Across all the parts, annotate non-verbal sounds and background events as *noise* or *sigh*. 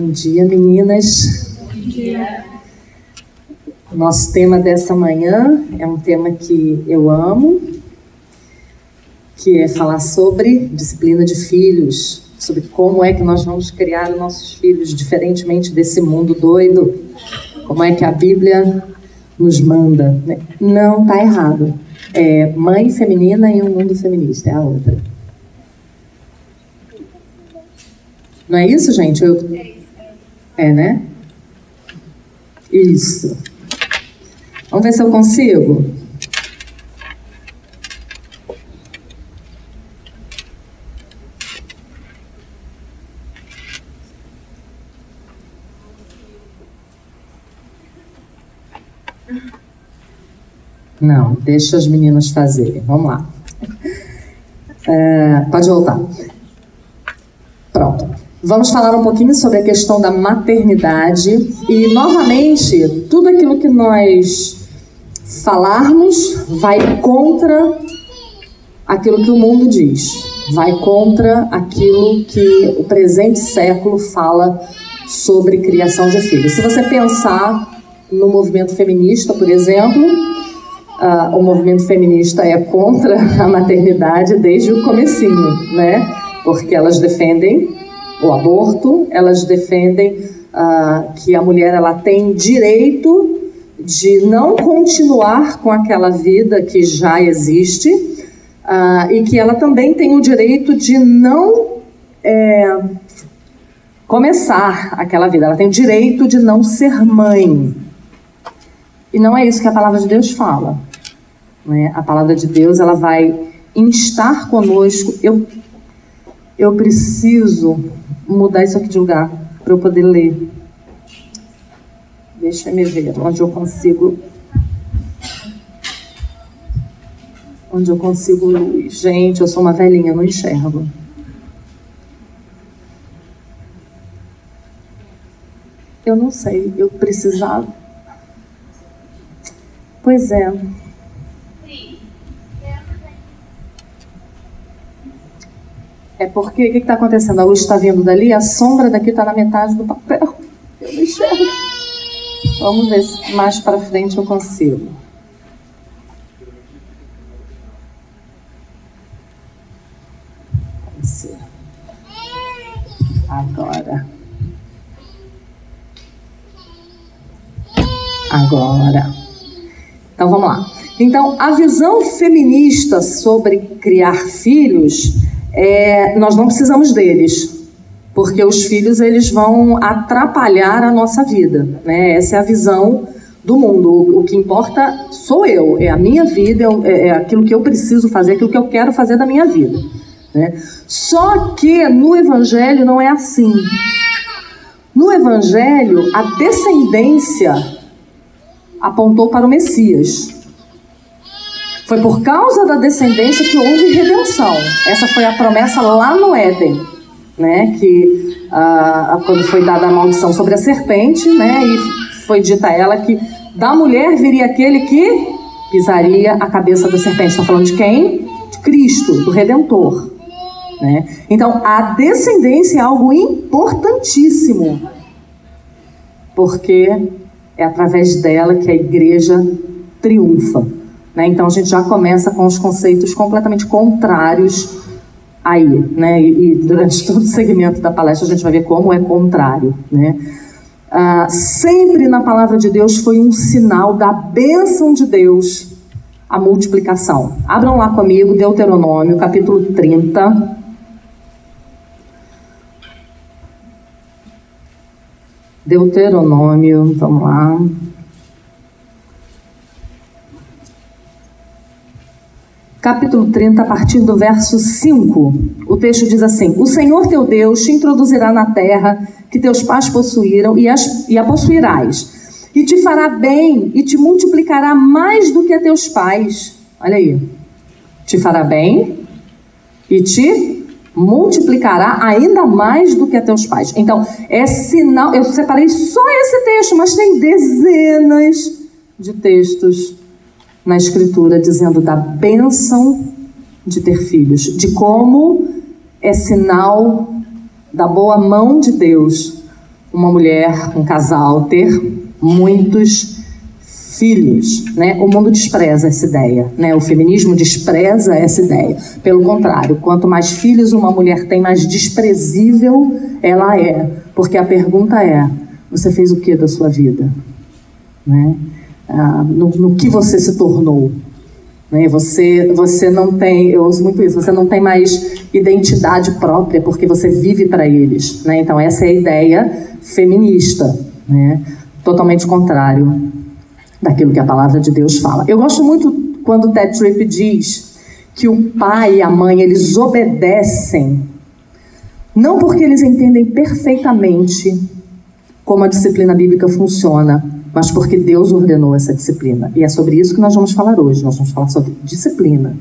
Bom dia, meninas. Bom dia. Nosso tema dessa manhã é um tema que eu amo, que é falar sobre disciplina de filhos, sobre como é que nós vamos criar nossos filhos diferentemente desse mundo doido, como é que a Bíblia nos manda. Né? Não está errado. É mãe feminina e um mundo feminista, é a outra. Não é isso, gente? Eu... É, né? Isso. Vamos ver se eu consigo. Não, deixa as meninas fazerem. Vamos lá. É, pode voltar. Pronto. Vamos falar um pouquinho sobre a questão da maternidade e, novamente, tudo aquilo que nós falarmos vai contra aquilo que o mundo diz, vai contra aquilo que o presente século fala sobre criação de filhos. Se você pensar no movimento feminista, por exemplo, uh, o movimento feminista é contra a maternidade desde o comecinho, né? Porque elas defendem o aborto, elas defendem uh, que a mulher ela tem direito de não continuar com aquela vida que já existe uh, e que ela também tem o direito de não é, começar aquela vida. Ela tem o direito de não ser mãe. E não é isso que a palavra de Deus fala. Né? A palavra de Deus ela vai instar conosco. Eu, eu preciso mudar isso aqui de lugar para eu poder ler. Deixa eu ver onde eu consigo. Onde eu consigo. Gente, eu sou uma velhinha, não enxergo. Eu não sei, eu precisava. Pois é. É porque o que está acontecendo? A luz está vindo dali, a sombra daqui está na metade do papel. Eu não enxergo. Vamos ver se mais para frente eu consigo. Agora. Agora. Então vamos lá. Então, a visão feminista sobre criar filhos, é, nós não precisamos deles porque os filhos eles vão atrapalhar a nossa vida, né? Essa é a visão do mundo. O, que importa sou eu, é a minha vida, é, é, aquilo que eu preciso fazer, aquilo que eu quero fazer da minha vida. Né? Só que no Evangelho não é assim. No Evangelho, a descendência apontou para o Messias. Foi por causa da descendência que houve redenção. Essa foi a promessa lá no Éden né, que ah, quando foi dada a maldição sobre a serpente, né, e foi dita a ela que da mulher viria aquele que pisaria a cabeça da serpente. Está falando de quem? De Cristo, do Redentor. Né? Então, a descendência é algo importantíssimo, porque é através dela que a igreja triunfa. Né? Então, a gente já começa com os conceitos completamente contrários aí, né? E, e, durante *laughs* todo o segmento da palestra a gente vai ver como é contrário, né? Ah, sempre na palavra de Deus foi um sinal da bênção de Deus a multiplicação. Abram lá comigo Deuteronômio, capítulo 30. Deuteronômio, vamos lá. Capítulo 30, a partir do verso 5. O texto diz assim: O Senhor teu Deus te introduzirá na terra que teus pais possuíram e, as, e a possuirás, e te fará bem e te multiplicará mais do que a teus pais. Olha aí. Te fará bem e te multiplicará ainda mais do que a teus pais. Então, é sinal. Eu separei só esse texto, mas tem dezenas de textos na Escritura dizendo da bênção de ter filhos, de como é sinal da boa mão de Deus uma mulher, um casal, ter muitos filhos, né? O mundo despreza essa ideia, né? O feminismo despreza essa ideia. Pelo contrário, quanto mais filhos uma mulher tem, mais desprezível ela é, porque a pergunta é: você fez o que da sua vida, né? Ah, no, no que você se tornou? Né? Você, você não tem, eu uso muito isso, você não tem mais identidade própria porque você vive para eles. Né? Então, essa é a ideia feminista, né? totalmente contrário daquilo que a palavra de Deus fala. Eu gosto muito quando Ted Tripp diz que o pai e a mãe eles obedecem não porque eles entendem perfeitamente como a disciplina bíblica funciona, mas porque Deus ordenou essa disciplina. E é sobre isso que nós vamos falar hoje. Nós vamos falar sobre disciplina.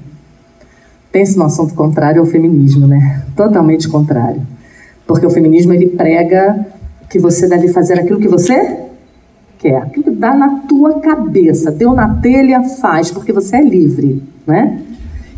Pense no assunto contrário ao feminismo, né? Totalmente contrário. Porque o feminismo ele prega que você deve fazer aquilo que você quer, aquilo que dá na tua cabeça, deu na telha, faz, porque você é livre, né?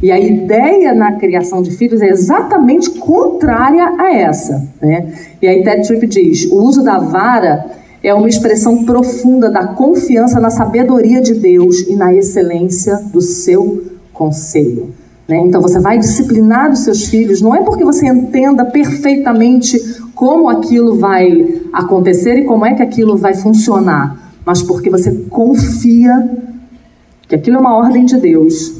E a ideia na criação de filhos é exatamente contrária a essa, né? E aí Ted Tripp diz, o uso da vara é uma expressão profunda da confiança na sabedoria de Deus e na excelência do seu conselho. Né? Então você vai disciplinar os seus filhos, não é porque você entenda perfeitamente como aquilo vai acontecer e como é que aquilo vai funcionar, mas porque você confia que aquilo é uma ordem de Deus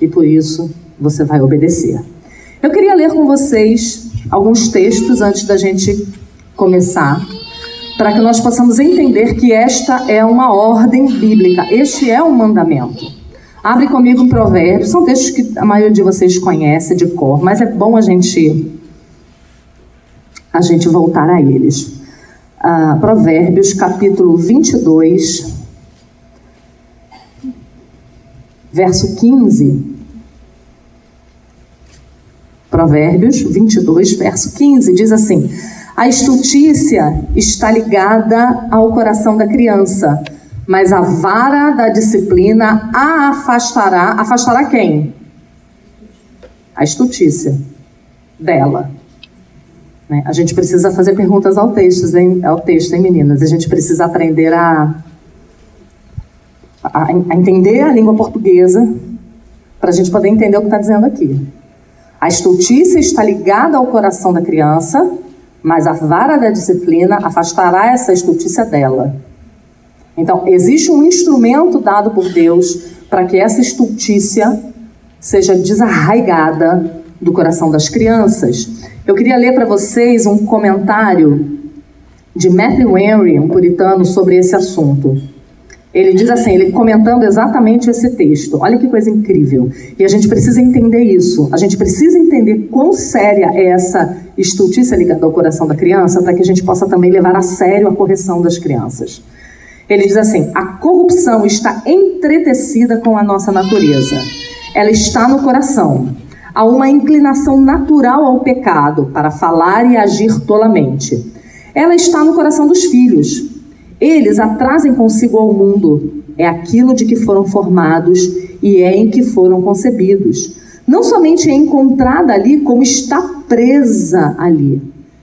e por isso você vai obedecer. Eu queria ler com vocês alguns textos antes da gente começar para que nós possamos entender que esta é uma ordem bíblica, este é um mandamento. Abre comigo um provérbio, são textos que a maioria de vocês conhece de cor, mas é bom a gente a gente voltar a eles. Ah, provérbios, capítulo 22, verso 15. Provérbios 22, verso 15, diz assim: a estultícia está ligada ao coração da criança, mas a vara da disciplina a afastará. Afastará quem? A estultícia dela. Né? A gente precisa fazer perguntas ao texto, hein, ao texto, hein, meninas? A gente precisa aprender a, a, a entender a língua portuguesa para a gente poder entender o que está dizendo aqui. A estultícia está ligada ao coração da criança, mas a vara da disciplina afastará essa estultícia dela. Então, existe um instrumento dado por Deus para que essa estultícia seja desarraigada do coração das crianças. Eu queria ler para vocês um comentário de Matthew Henry, um puritano, sobre esse assunto. Ele diz assim, ele comentando exatamente esse texto. Olha que coisa incrível. E a gente precisa entender isso. A gente precisa entender quão séria é essa estultícia ligada ao coração da criança para que a gente possa também levar a sério a correção das crianças. Ele diz assim: a corrupção está entretecida com a nossa natureza. Ela está no coração. Há uma inclinação natural ao pecado para falar e agir tolamente. Ela está no coração dos filhos. Eles atrasem consigo ao mundo, é aquilo de que foram formados e é em que foram concebidos. Não somente é encontrada ali, como está presa ali.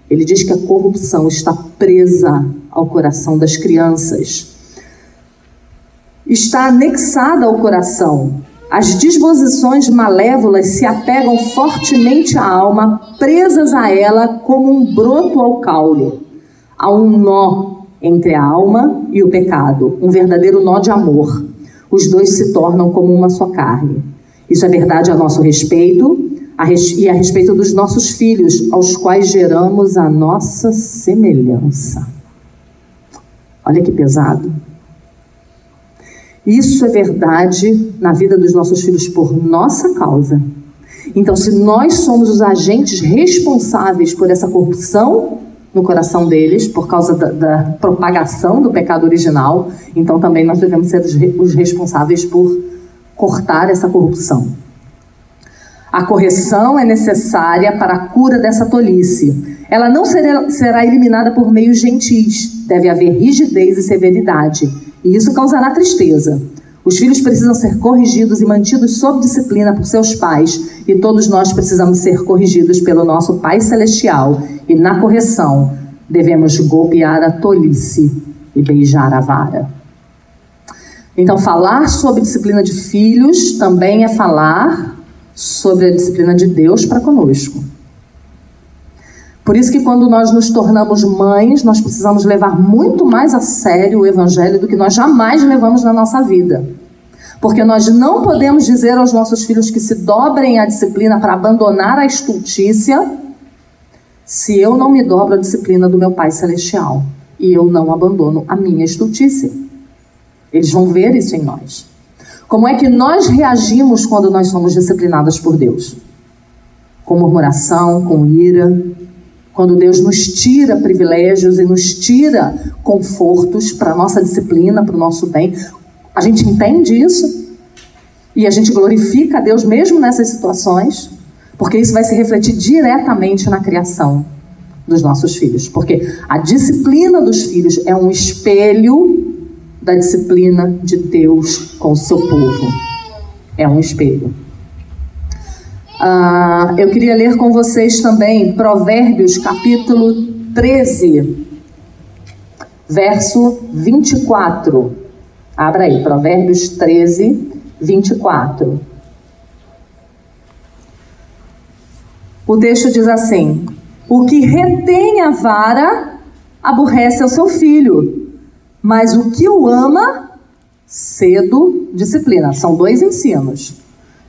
Ele diz que a corrupção está presa ao coração das crianças. Está anexada ao coração. As disposições malévolas se apegam fortemente à alma, presas a ela como um broto ao caule. Há um nó entre a alma e o pecado, um verdadeiro nó de amor. Os dois se tornam como uma só carne. Isso é verdade a nosso respeito a res... e a respeito dos nossos filhos, aos quais geramos a nossa semelhança. Olha que pesado. Isso é verdade na vida dos nossos filhos por nossa causa. Então, se nós somos os agentes responsáveis por essa corrupção no coração deles por causa da, da, propagação do pecado original. Então também nós devemos ser os, os responsáveis por cortar essa corrupção. A correção é necessária para a cura dessa tolice. Ela não será, eliminada por meios gentis. Deve haver rigidez e severidade. E isso causará tristeza. Os filhos precisam ser corrigidos e mantidos sob disciplina por seus pais, e todos nós precisamos ser corrigidos pelo nosso Pai Celestial. E na correção, devemos golpear a tolice e beijar a vara. Então, falar sobre disciplina de filhos também é falar sobre a disciplina de Deus para conosco. Por isso que quando nós nos tornamos mães, nós precisamos levar muito mais a sério o evangelho do que nós jamais levamos na nossa vida. Porque nós não podemos dizer aos nossos filhos que se dobrem à disciplina para abandonar a estultícia, se eu não me dobro à disciplina do meu Pai Celestial e eu não abandono a minha estultícia. Eles vão ver isso em nós. Como é que nós reagimos quando nós somos disciplinadas por Deus? Com murmuração, com ira, quando Deus nos tira privilégios e nos tira confortos para nossa disciplina, para o nosso bem, a gente entende isso e a gente glorifica a Deus mesmo nessas situações, porque isso vai se refletir diretamente na criação dos nossos filhos. Porque a disciplina dos filhos é um espelho da disciplina de Deus com o seu povo. É um espelho. Ah, eu queria ler com vocês também Provérbios capítulo 13, verso 24. Abra aí, Provérbios 13, 24. O texto diz assim: O que retém a vara aborrece o seu filho, mas o que o ama, cedo disciplina. São dois ensinos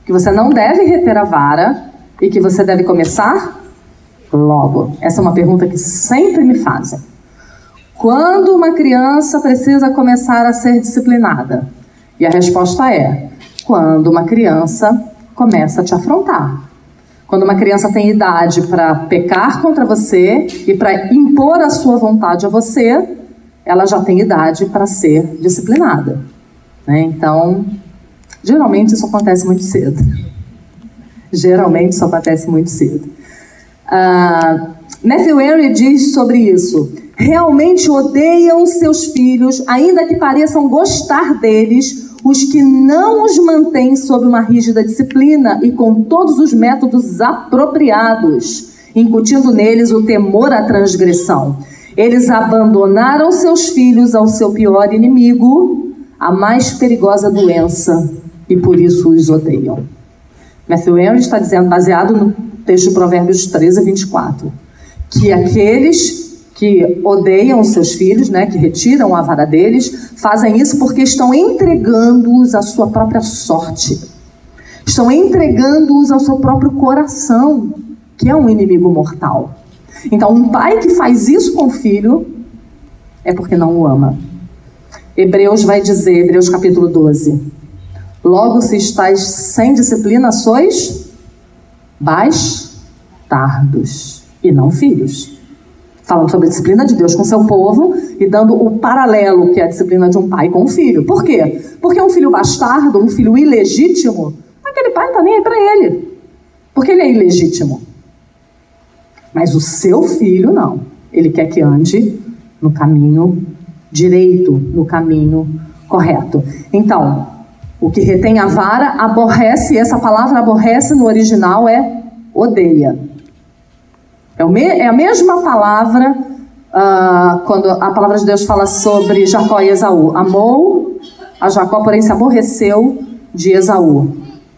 que você não deve reter a vara e que você deve começar logo? Essa é uma pergunta que sempre me fazem. Quando uma criança precisa começar a ser disciplinada? E a resposta é: quando uma criança começa a te afrontar. Quando uma criança tem idade para pecar contra você e para impor a sua vontade a você, ela já tem idade para ser disciplinada. Né? Então, Geralmente isso acontece muito cedo. Geralmente isso acontece muito cedo. Uh, Matthew Henry diz sobre isso. Realmente odeiam seus filhos, ainda que pareçam gostar deles, os que não os mantêm sob uma rígida disciplina e com todos os métodos apropriados, incutindo neles o temor à transgressão. Eles abandonaram seus filhos ao seu pior inimigo, a mais perigosa doença, e por isso os odeiam. Matthew Henry está dizendo, baseado no texto de Provérbios 13, 24, que aqueles que odeiam seus filhos, né, que retiram a vara deles, fazem isso porque estão entregando-os à sua própria sorte. Estão entregando-os ao seu próprio coração, que é um inimigo mortal. Então, um pai que faz isso com o filho é porque não o ama. Hebreus vai dizer, Hebreus capítulo 12, Logo, se estáis sem disciplina, sois bastardos e não filhos. Falando sobre a disciplina de Deus com seu povo e dando o paralelo que é a disciplina de um pai com um filho. Por quê? Porque um filho bastardo, um filho ilegítimo, aquele pai não está nem aí para ele. Porque ele é ilegítimo. Mas o seu filho não. Ele quer que ande no caminho direito, no caminho correto. Então, o que retém a vara aborrece, essa palavra aborrece no original é odeia. É, me, é a mesma palavra uh, quando a palavra de Deus fala sobre Jacó e Esaú. Amou a Jacó, porém se aborreceu de Esaú.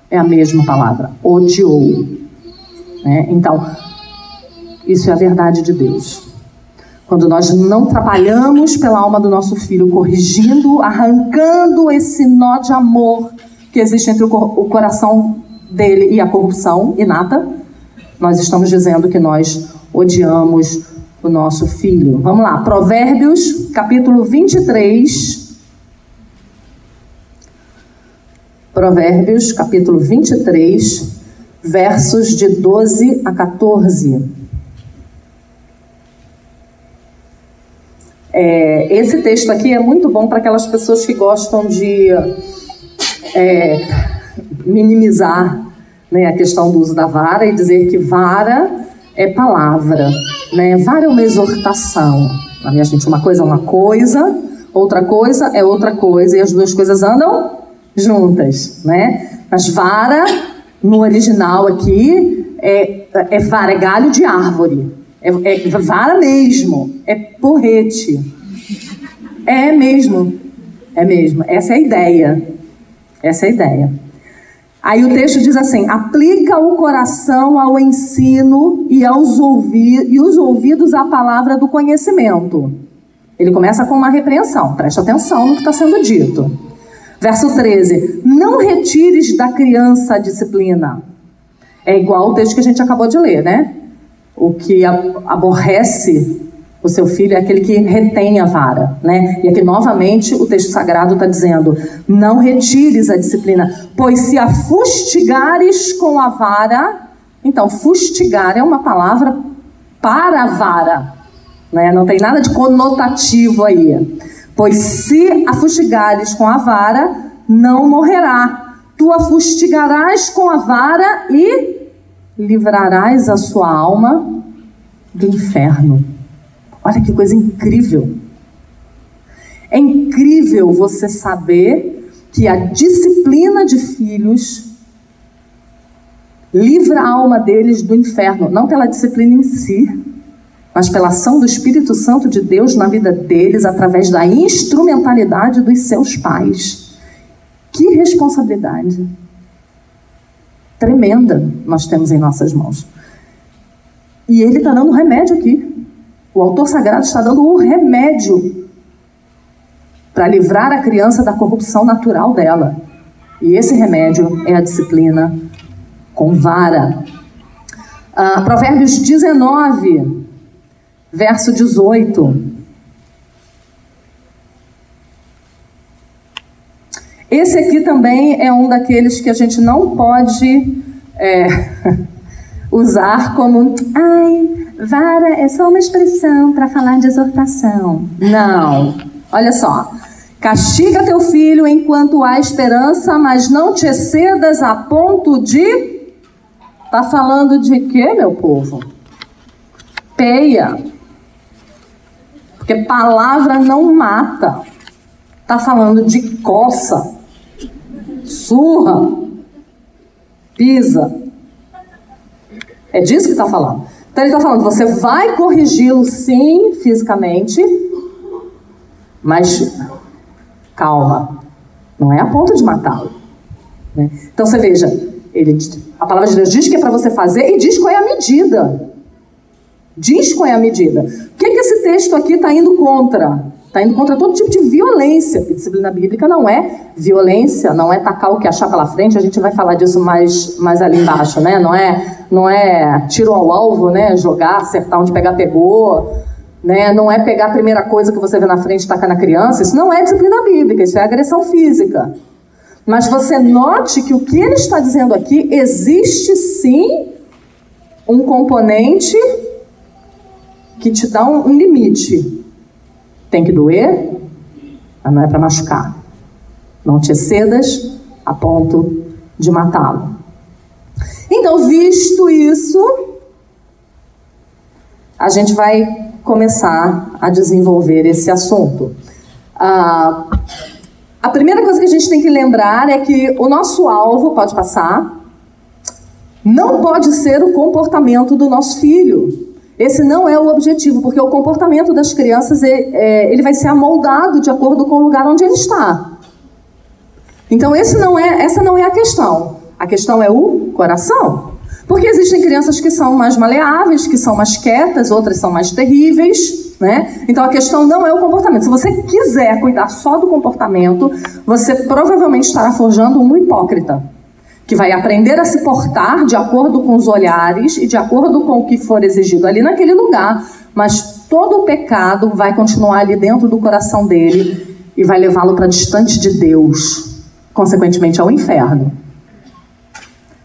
É a mesma palavra, odiou. Né? Então, isso é a verdade de Deus. Quando nós não trabalhamos pela alma do nosso filho, corrigindo, arrancando esse nó de amor que existe entre o, coração dele e a corrupção inata, nós estamos dizendo que nós odiamos o nosso filho. Vamos lá, Provérbios, capítulo 23. Provérbios, capítulo 23, versos de 12 a 14. É, esse texto aqui é muito bom para aquelas pessoas que gostam de é, minimizar né, a questão do uso da vara e dizer que vara é palavra, né? Vara é uma exortação. Na minha gente, uma coisa é uma coisa, outra coisa é outra coisa e as duas coisas andam juntas, né? Mas vara no original aqui é, é vara, é galho de árvore. É, é vara mesmo. É porrete. É mesmo. É mesmo. Essa é a ideia. Essa é a ideia. Aí o texto diz assim: aplica o coração ao ensino e, aos ouvi e os ouvidos à palavra do conhecimento. Ele começa com uma repreensão, presta atenção no que está sendo dito. Verso 13: Não retires da criança a disciplina. É igual o texto que a gente acabou de ler, né? O que aborrece o seu filho é aquele que retém a vara, né? E aqui novamente o texto sagrado está dizendo: não retires a disciplina, pois se a fustigares com a vara, então fustigar é uma palavra para a vara, né? Não tem nada de conotativo aí. Pois se a fustigares com a vara, não morrerá. Tu a fustigarás com a vara e livrarás a sua alma do inferno. Olha que coisa incrível. É incrível você saber que a disciplina de filhos livra a alma deles do inferno, não pela disciplina em si, mas pela ação do Espírito Santo de Deus na vida deles através da instrumentalidade dos seus pais. Que responsabilidade tremenda nós temos em nossas mãos. E ele está dando remédio aqui. O autor sagrado está dando o remédio para livrar a criança da corrupção natural dela. E esse remédio é a disciplina com vara. Ah, Provérbios 19, verso 18. Esse aqui também é um daqueles que a gente não pode é, *laughs* usar como. Ai, Vara é só uma expressão para falar de exortação. Não. Olha só. Castiga teu filho enquanto há esperança, mas não te excedas a ponto de. Tá falando de quê, meu povo? Peia. Porque palavra não mata. Tá falando de coça, surra, pisa. É disso que está falando. Então ele está falando, você vai corrigi-lo sim, fisicamente, mas calma, não é a ponto de matá-lo. Né? Então você veja, ele, a palavra de Deus diz que é para você fazer e diz qual é a medida. Diz qual é a medida. O que, que esse texto aqui está indo contra? Está indo contra todo tipo de violência. Porque disciplina bíblica não é violência, não é tacar o que achar pela frente. A gente vai falar disso mais, mais ali embaixo, né? Não é, não é tiro ao alvo, né? Jogar, acertar onde pegar, pegou. Né? Não é pegar a primeira coisa que você vê na frente e tacar na criança. Isso não é disciplina bíblica, isso é agressão física. Mas você note que o que ele está dizendo aqui existe sim um componente que te dá um, um limite. Tem que doer, mas não é para machucar. Não te excedas a ponto de matá-lo. Então, visto isso, a gente vai começar a desenvolver esse assunto. Ah, a primeira coisa que a gente tem que lembrar é que o nosso alvo, pode passar, não pode ser o comportamento do nosso filho. Esse não é o objetivo, porque o comportamento das crianças é, é, ele vai ser amoldado de acordo com o lugar onde ele está. Então não é, essa não é a questão. A questão é o coração. Porque existem crianças que são mais maleáveis, que são mais quietas, outras são mais terríveis, né? Então a questão não é o comportamento. Se você quiser cuidar só do comportamento, você provavelmente estará forjando um hipócrita que vai aprender a se portar de acordo com os olhares e de acordo com o que for exigido ali naquele lugar, mas todo o pecado vai continuar ali dentro do coração dele e vai levá-lo para distante de Deus, consequentemente ao inferno.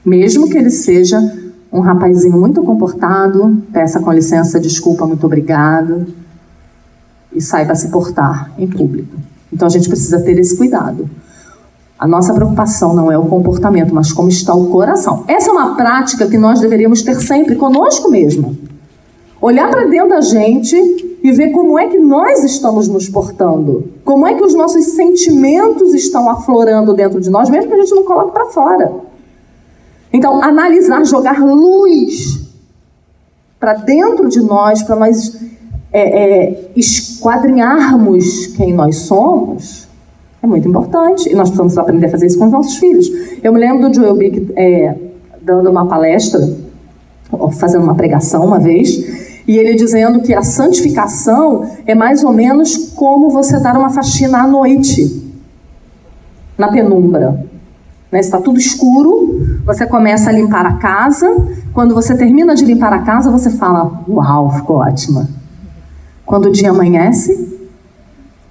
Mesmo que ele seja um rapazinho muito comportado, peça com licença, desculpa, muito obrigado, e saiba se portar em público. Então a gente precisa ter esse cuidado. A nossa preocupação não é o comportamento, mas como está o coração. Essa é uma prática que nós deveríamos ter sempre conosco mesmo. Olhar para dentro da gente e ver como é que nós estamos nos portando. Como é que os nossos sentimentos estão aflorando dentro de nós, mesmo que a gente não coloque para fora. Então, analisar, jogar luz para dentro de nós, para nós é, é, esquadrinharmos quem nós somos, é muito importante. E nós precisamos aprender a fazer isso com os nossos filhos. Eu me lembro do Joel Bick é, dando uma palestra, fazendo uma pregação uma vez, e ele dizendo que a santificação é mais ou menos como você dar uma faxina à noite, na penumbra. Né? Está tudo escuro, você começa a limpar a casa. Quando você termina de limpar a casa, você fala: Uau, ficou ótima. Quando o dia amanhece,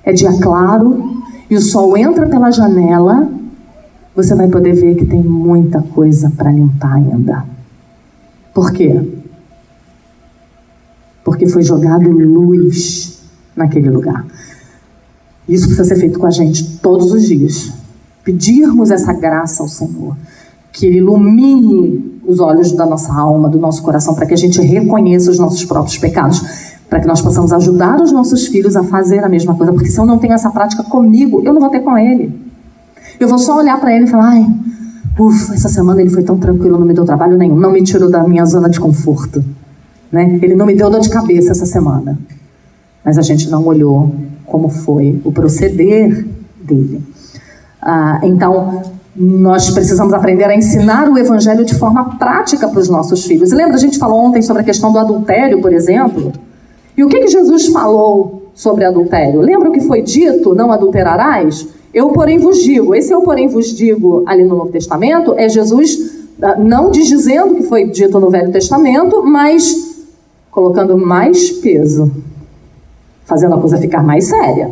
é dia claro e o sol entra pela janela, você vai poder ver que tem muita coisa para limpar ainda. Por quê? Porque foi jogado luz naquele lugar. Isso precisa ser feito com a gente todos os dias pedirmos essa graça ao Senhor, que Ele ilumine os olhos da nossa alma, do nosso coração, para que a gente reconheça os nossos próprios pecados, para que nós possamos ajudar os nossos filhos a fazer a mesma coisa, porque se eu não tenho essa prática comigo, eu não vou ter com ele. Eu vou só olhar para ele e falar: ai, ufa, essa semana ele foi tão tranquilo, não me deu trabalho nenhum, não me tirou da minha zona de conforto. Né? Ele não me deu dor de cabeça essa semana. Mas a gente não olhou como foi o proceder dele. Ah, então, nós precisamos aprender a ensinar o evangelho de forma prática para os nossos filhos. lembra, a gente falou ontem sobre a questão do adultério, por exemplo? E o que, que Jesus falou sobre adultério? Lembra o que foi dito? Não adulterarás? Eu, porém, vos digo. Esse eu, porém, vos digo ali no Novo Testamento é Jesus ah, não dizendo o que foi dito no Velho Testamento, mas colocando mais peso, fazendo a coisa ficar mais séria.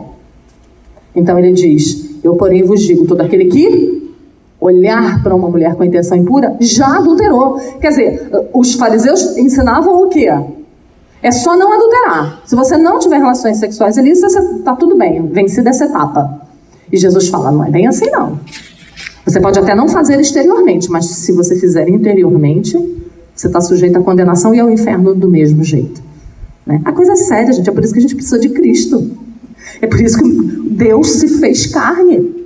Então ele diz: eu, porém, vos digo: todo aquele que olhar para uma mulher com intenção impura já adulterou. Quer dizer, os fariseus ensinavam o quê? É só não adulterar. Se você não tiver relações sexuais ilícitas, está tudo bem, vencida essa etapa. E Jesus fala: não é bem assim, não. Você pode até não fazer exteriormente, mas se você fizer interiormente, você está sujeito à condenação e ao inferno do mesmo jeito. Né? A coisa é séria, gente. É por isso que a gente precisa de Cristo. É por isso que Deus se fez carne.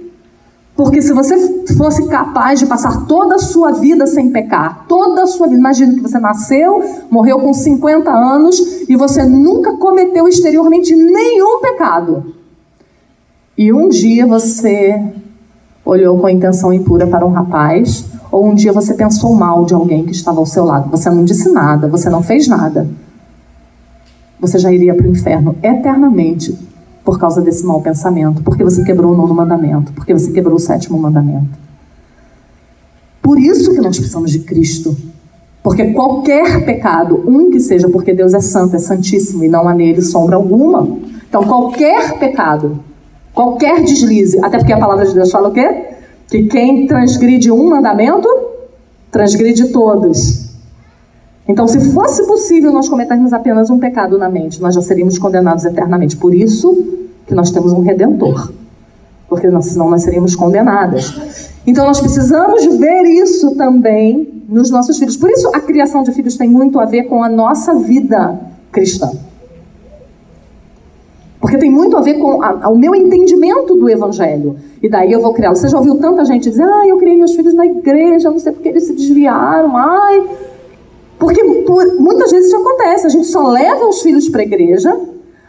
Porque se você fosse capaz de passar toda a sua vida sem pecar, toda a sua vida, imagina que você nasceu, morreu com 50 anos e você nunca cometeu exteriormente nenhum pecado. E um dia você olhou com intenção impura para um rapaz, ou um dia você pensou mal de alguém que estava ao seu lado, você não disse nada, você não fez nada. Você já iria para o inferno eternamente por causa desse mau pensamento, porque você quebrou o nono mandamento, porque você quebrou o sétimo mandamento. Por isso que nós precisamos de Cristo. Porque qualquer pecado, um que seja, porque Deus é santo, é santíssimo e não há nele sombra alguma. Então, qualquer pecado, qualquer deslize, até porque a palavra de Deus fala o quê? Que quem transgride um mandamento, transgride todos. Então, se fosse possível nós cometermos apenas um pecado na mente, nós já seríamos condenados eternamente. Por isso que nós temos um redentor. Porque senão nós seríamos condenadas. Então, nós precisamos ver isso também nos nossos filhos. Por isso, a criação de filhos tem muito a ver com a nossa vida cristã. Porque tem muito a ver com a, o meu entendimento do evangelho. E daí eu vou criar. Você já ouviu tanta gente dizer, ah, eu criei meus filhos na igreja, não sei porque eles se desviaram, ai, porque por, muitas vezes isso acontece, a gente só leva os filhos para a igreja,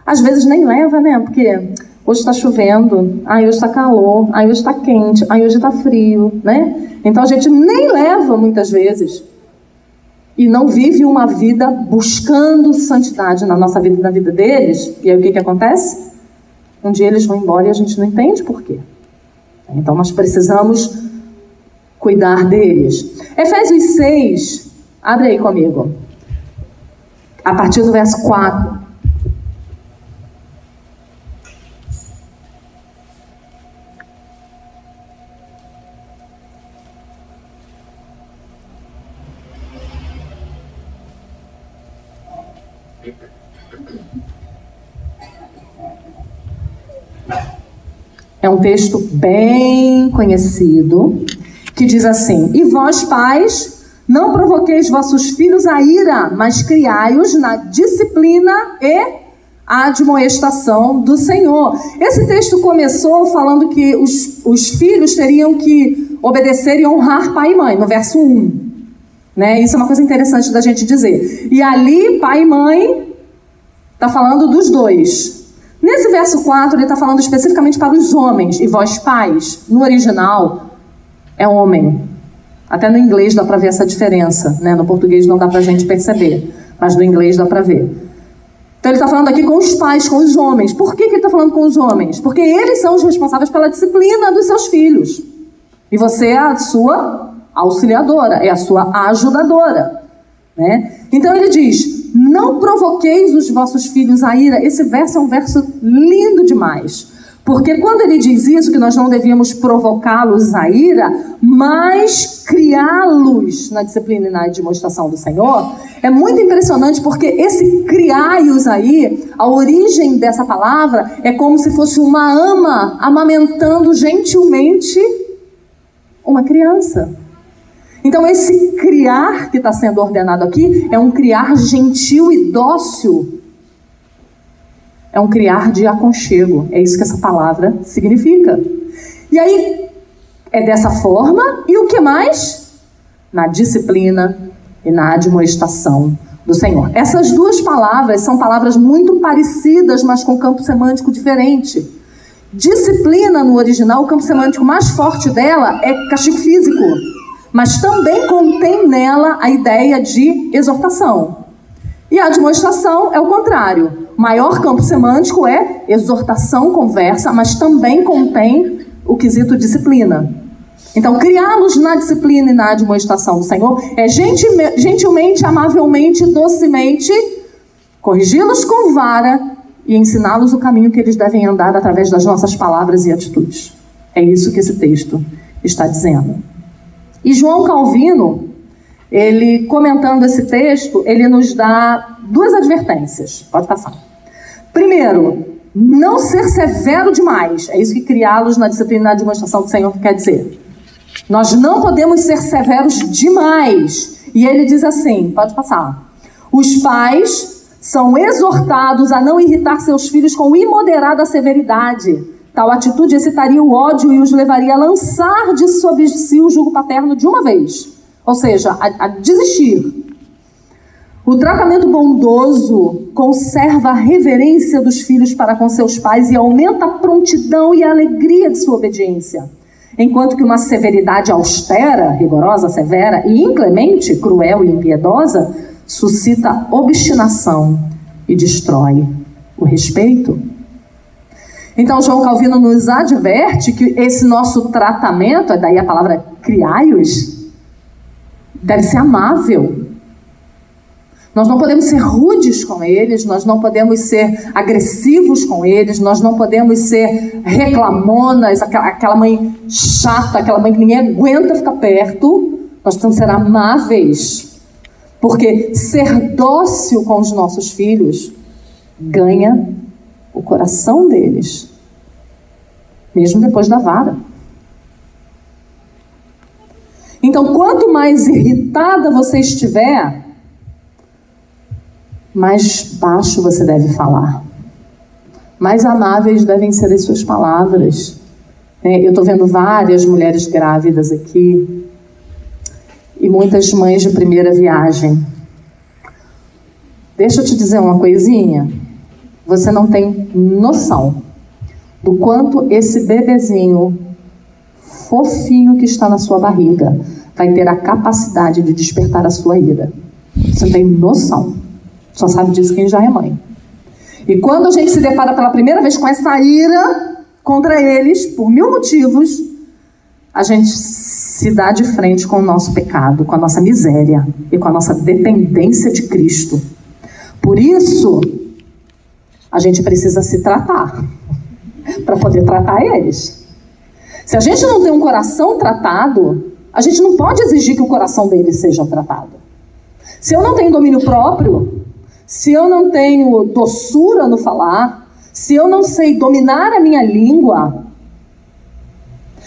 às vezes nem leva, né? Porque hoje está chovendo, aí hoje está calor, aí hoje está quente, aí hoje está frio, né? Então a gente nem leva muitas vezes e não vive uma vida buscando santidade na nossa vida e na vida deles. E aí o que, que acontece? Um dia eles vão embora e a gente não entende por quê. Então nós precisamos cuidar deles. Efésios 6, Abre aí comigo. A partir do verso 4. É um texto bem conhecido que diz assim: E vós, pais, não provoqueis vossos filhos a ira, mas criai-os na disciplina e admoestação do Senhor. Esse texto começou falando que os, os filhos teriam que obedecer e honrar pai e mãe, no verso 1. Né? Isso é uma coisa interessante da gente dizer. E ali, pai e mãe, está falando dos dois. Nesse verso 4, ele está falando especificamente para os homens. E vós, pais, no original, é homem. Até no inglês dá para ver essa diferença. Né? No português não dá para a gente perceber. Mas no inglês dá para ver. Então ele está falando aqui com os pais, com os homens. Por que, que ele está falando com os homens? Porque eles são os responsáveis pela disciplina dos seus filhos. E você é a sua auxiliadora, é a sua ajudadora. Né? Então ele diz: Não provoqueis os vossos filhos a ira. Esse verso é um verso lindo demais. Porque quando ele diz isso, que nós não devíamos provocá-los a ira, mas criá-los na disciplina e na demonstração do Senhor, é muito impressionante porque esse criai-os aí, a origem dessa palavra é como se fosse uma ama amamentando gentilmente uma criança. Então, esse criar que está sendo ordenado aqui é um criar gentil e dócil. É um criar de aconchego. É isso que essa palavra significa. E aí, é dessa forma, e o que mais? Na disciplina e na admoestação do Senhor. Essas duas palavras são palavras muito parecidas, mas com campo semântico diferente. Disciplina no original, o campo semântico mais forte dela é castigo físico mas também contém nela a ideia de exortação. E a demonstração é o contrário. Maior campo semântico é exortação, conversa, mas também contém o quesito disciplina. Então, criá-los na disciplina e na admoestação do Senhor é gentilmente, amavelmente, docemente corrigi-los com vara e ensiná-los o caminho que eles devem andar através das nossas palavras e atitudes. É isso que esse texto está dizendo. E João Calvino, ele comentando esse texto, ele nos dá duas advertências. Pode passar. Primeiro, não ser severo demais. É isso que criá-los na disciplina de demonstração do Senhor quer dizer. Nós não podemos ser severos demais. E ele diz assim: pode passar. Os pais são exortados a não irritar seus filhos com imoderada severidade Tal atitude excitaria o ódio e os levaria a lançar de sobre si o jugo paterno de uma vez, ou seja, a, a desistir. O tratamento bondoso conserva a reverência dos filhos para com seus pais e aumenta a prontidão e a alegria de sua obediência. Enquanto que uma severidade austera, rigorosa, severa e inclemente, cruel e impiedosa, suscita obstinação e destrói o respeito então, João Calvino nos adverte que esse nosso tratamento, é daí a palavra criaios, deve ser amável. Nós não podemos ser rudes com eles, nós não podemos ser agressivos com eles, nós não podemos ser reclamonas, aquela, mãe chata, aquela mãe que ninguém aguenta ficar perto. Nós precisamos ser amáveis, porque ser dócil com os nossos filhos ganha o coração deles, mesmo depois da vara. Então, quanto mais irritada você estiver, mais baixo você deve falar. Mais amáveis devem ser as suas palavras. É, eu estou vendo várias mulheres grávidas aqui e muitas mães de primeira viagem. Deixa eu te dizer uma coisinha. Você não tem noção do quanto esse bebezinho fofinho que está na sua barriga vai ter a capacidade de despertar a sua ira. Você não tem noção. Só sabe disso quem já é mãe. E quando a gente se depara pela primeira vez com essa ira contra eles, por mil motivos, a gente se dá de frente com o nosso pecado, com a nossa miséria e com a nossa dependência de Cristo. Por isso, a gente precisa se tratar *laughs* para poder tratar eles. Se a gente não tem um coração tratado, a gente não pode exigir que o coração deles seja tratado. Se eu não tenho domínio próprio, se eu não tenho doçura no falar, se eu não sei dominar a minha língua,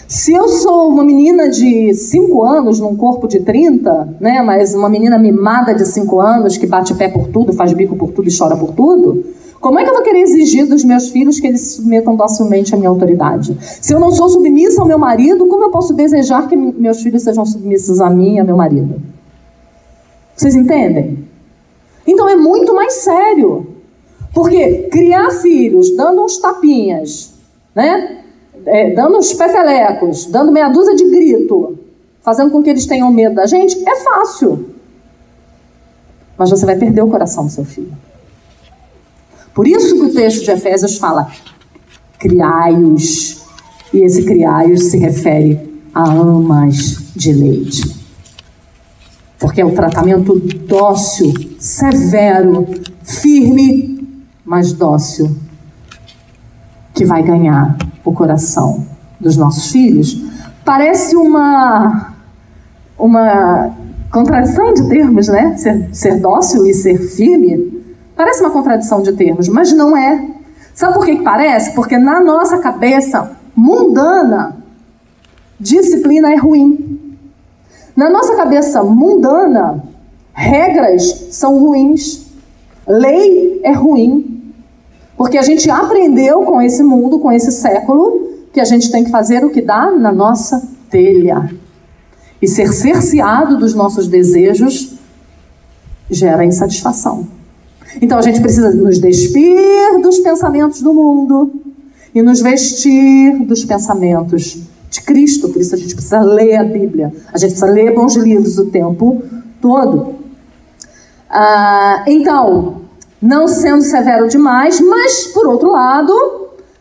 se eu sou uma menina de 5 anos num corpo de 30, né, mas uma menina mimada de 5 anos que bate pé por tudo, faz bico por tudo e chora por tudo, como é que eu vou querer exigir dos meus filhos que eles se submetam docilmente à minha autoridade? Se eu não sou submissa ao meu marido, como eu posso desejar que meus filhos sejam submissos a mim e a meu marido? Vocês entendem? Então é muito mais sério. Porque criar filhos dando uns tapinhas, né? É, dando uns petelecos, dando meia dúzia de grito, fazendo com que eles tenham medo da gente, é fácil. Mas você vai perder o coração do seu filho. Por isso que o texto de Efésios fala: criai-os. E esse criai-os se refere a amas de leite. Porque é o tratamento dócil, severo, firme, mas dócil, que vai ganhar o coração dos nossos filhos. Parece uma, uma contradição de termos, né? Ser, ser dócil e ser firme. Parece uma contradição de termos, mas não é. Sabe por que, que parece? Porque na nossa cabeça mundana, disciplina é ruim. Na nossa cabeça mundana, regras são ruins. Lei é ruim. Porque a gente aprendeu com esse mundo, com esse século, que a gente tem que fazer o que dá na nossa telha. E ser cerceado dos nossos desejos gera insatisfação. Então a gente precisa nos despir dos pensamentos do mundo e nos vestir dos pensamentos de Cristo. Por isso a gente precisa ler a Bíblia. A gente precisa ler bons livros o tempo todo. Ah, então, não sendo severo demais, mas, por outro lado,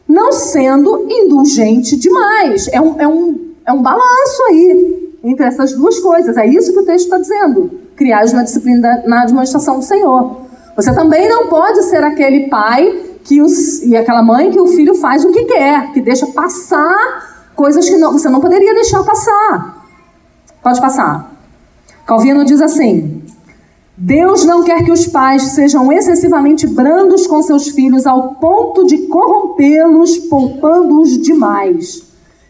não sendo indulgente demais. É um, é um, é um balanço aí entre essas duas coisas. É isso que o texto está dizendo. Criar uma disciplina na administração do Senhor. Você também não pode ser aquele pai que os, e aquela mãe que o filho faz o que quer, que deixa passar coisas que não, você não poderia deixar passar. Pode passar. Calvino diz assim: Deus não quer que os pais sejam excessivamente brandos com seus filhos ao ponto de corrompê-los, poupando-os demais.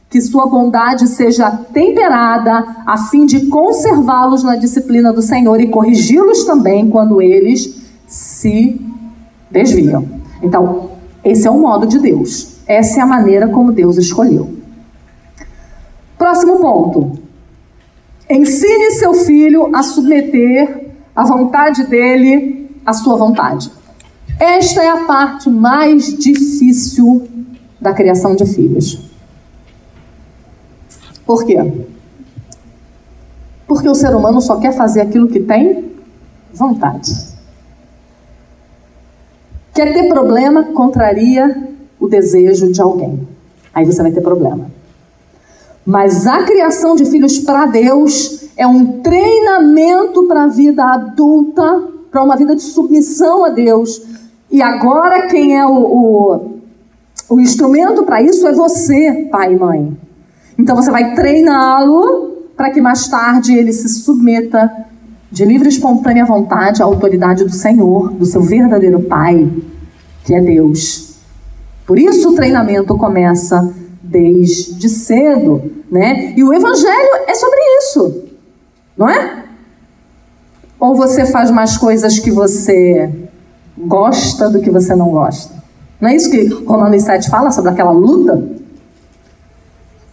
Que sua bondade seja temperada a fim de conservá-los na disciplina do Senhor e corrigi-los também quando eles se desviam. Então, esse é o modo de Deus. Essa é a maneira como Deus escolheu. Próximo ponto. Ensine seu filho a submeter a vontade dele à sua vontade. Esta é a parte mais difícil da criação de filhos. Por quê? Porque o ser humano só quer fazer aquilo que tem vontade. Quer ter problema, contraria o desejo de alguém. Aí você vai ter problema. Mas a criação de filhos para Deus é um treinamento para a vida adulta, para uma vida de submissão a Deus. E agora quem é o, o, o instrumento para isso é você, pai e mãe. Então você vai treiná-lo para que mais tarde ele se submeta de livre e espontânea vontade à autoridade do Senhor, do seu verdadeiro pai, que é Deus. Por isso o treinamento começa desde cedo, né? E o evangelho é sobre isso, não é? Ou você faz mais coisas que você gosta do que você não gosta? Não é isso que Romanos 7 fala sobre aquela luta?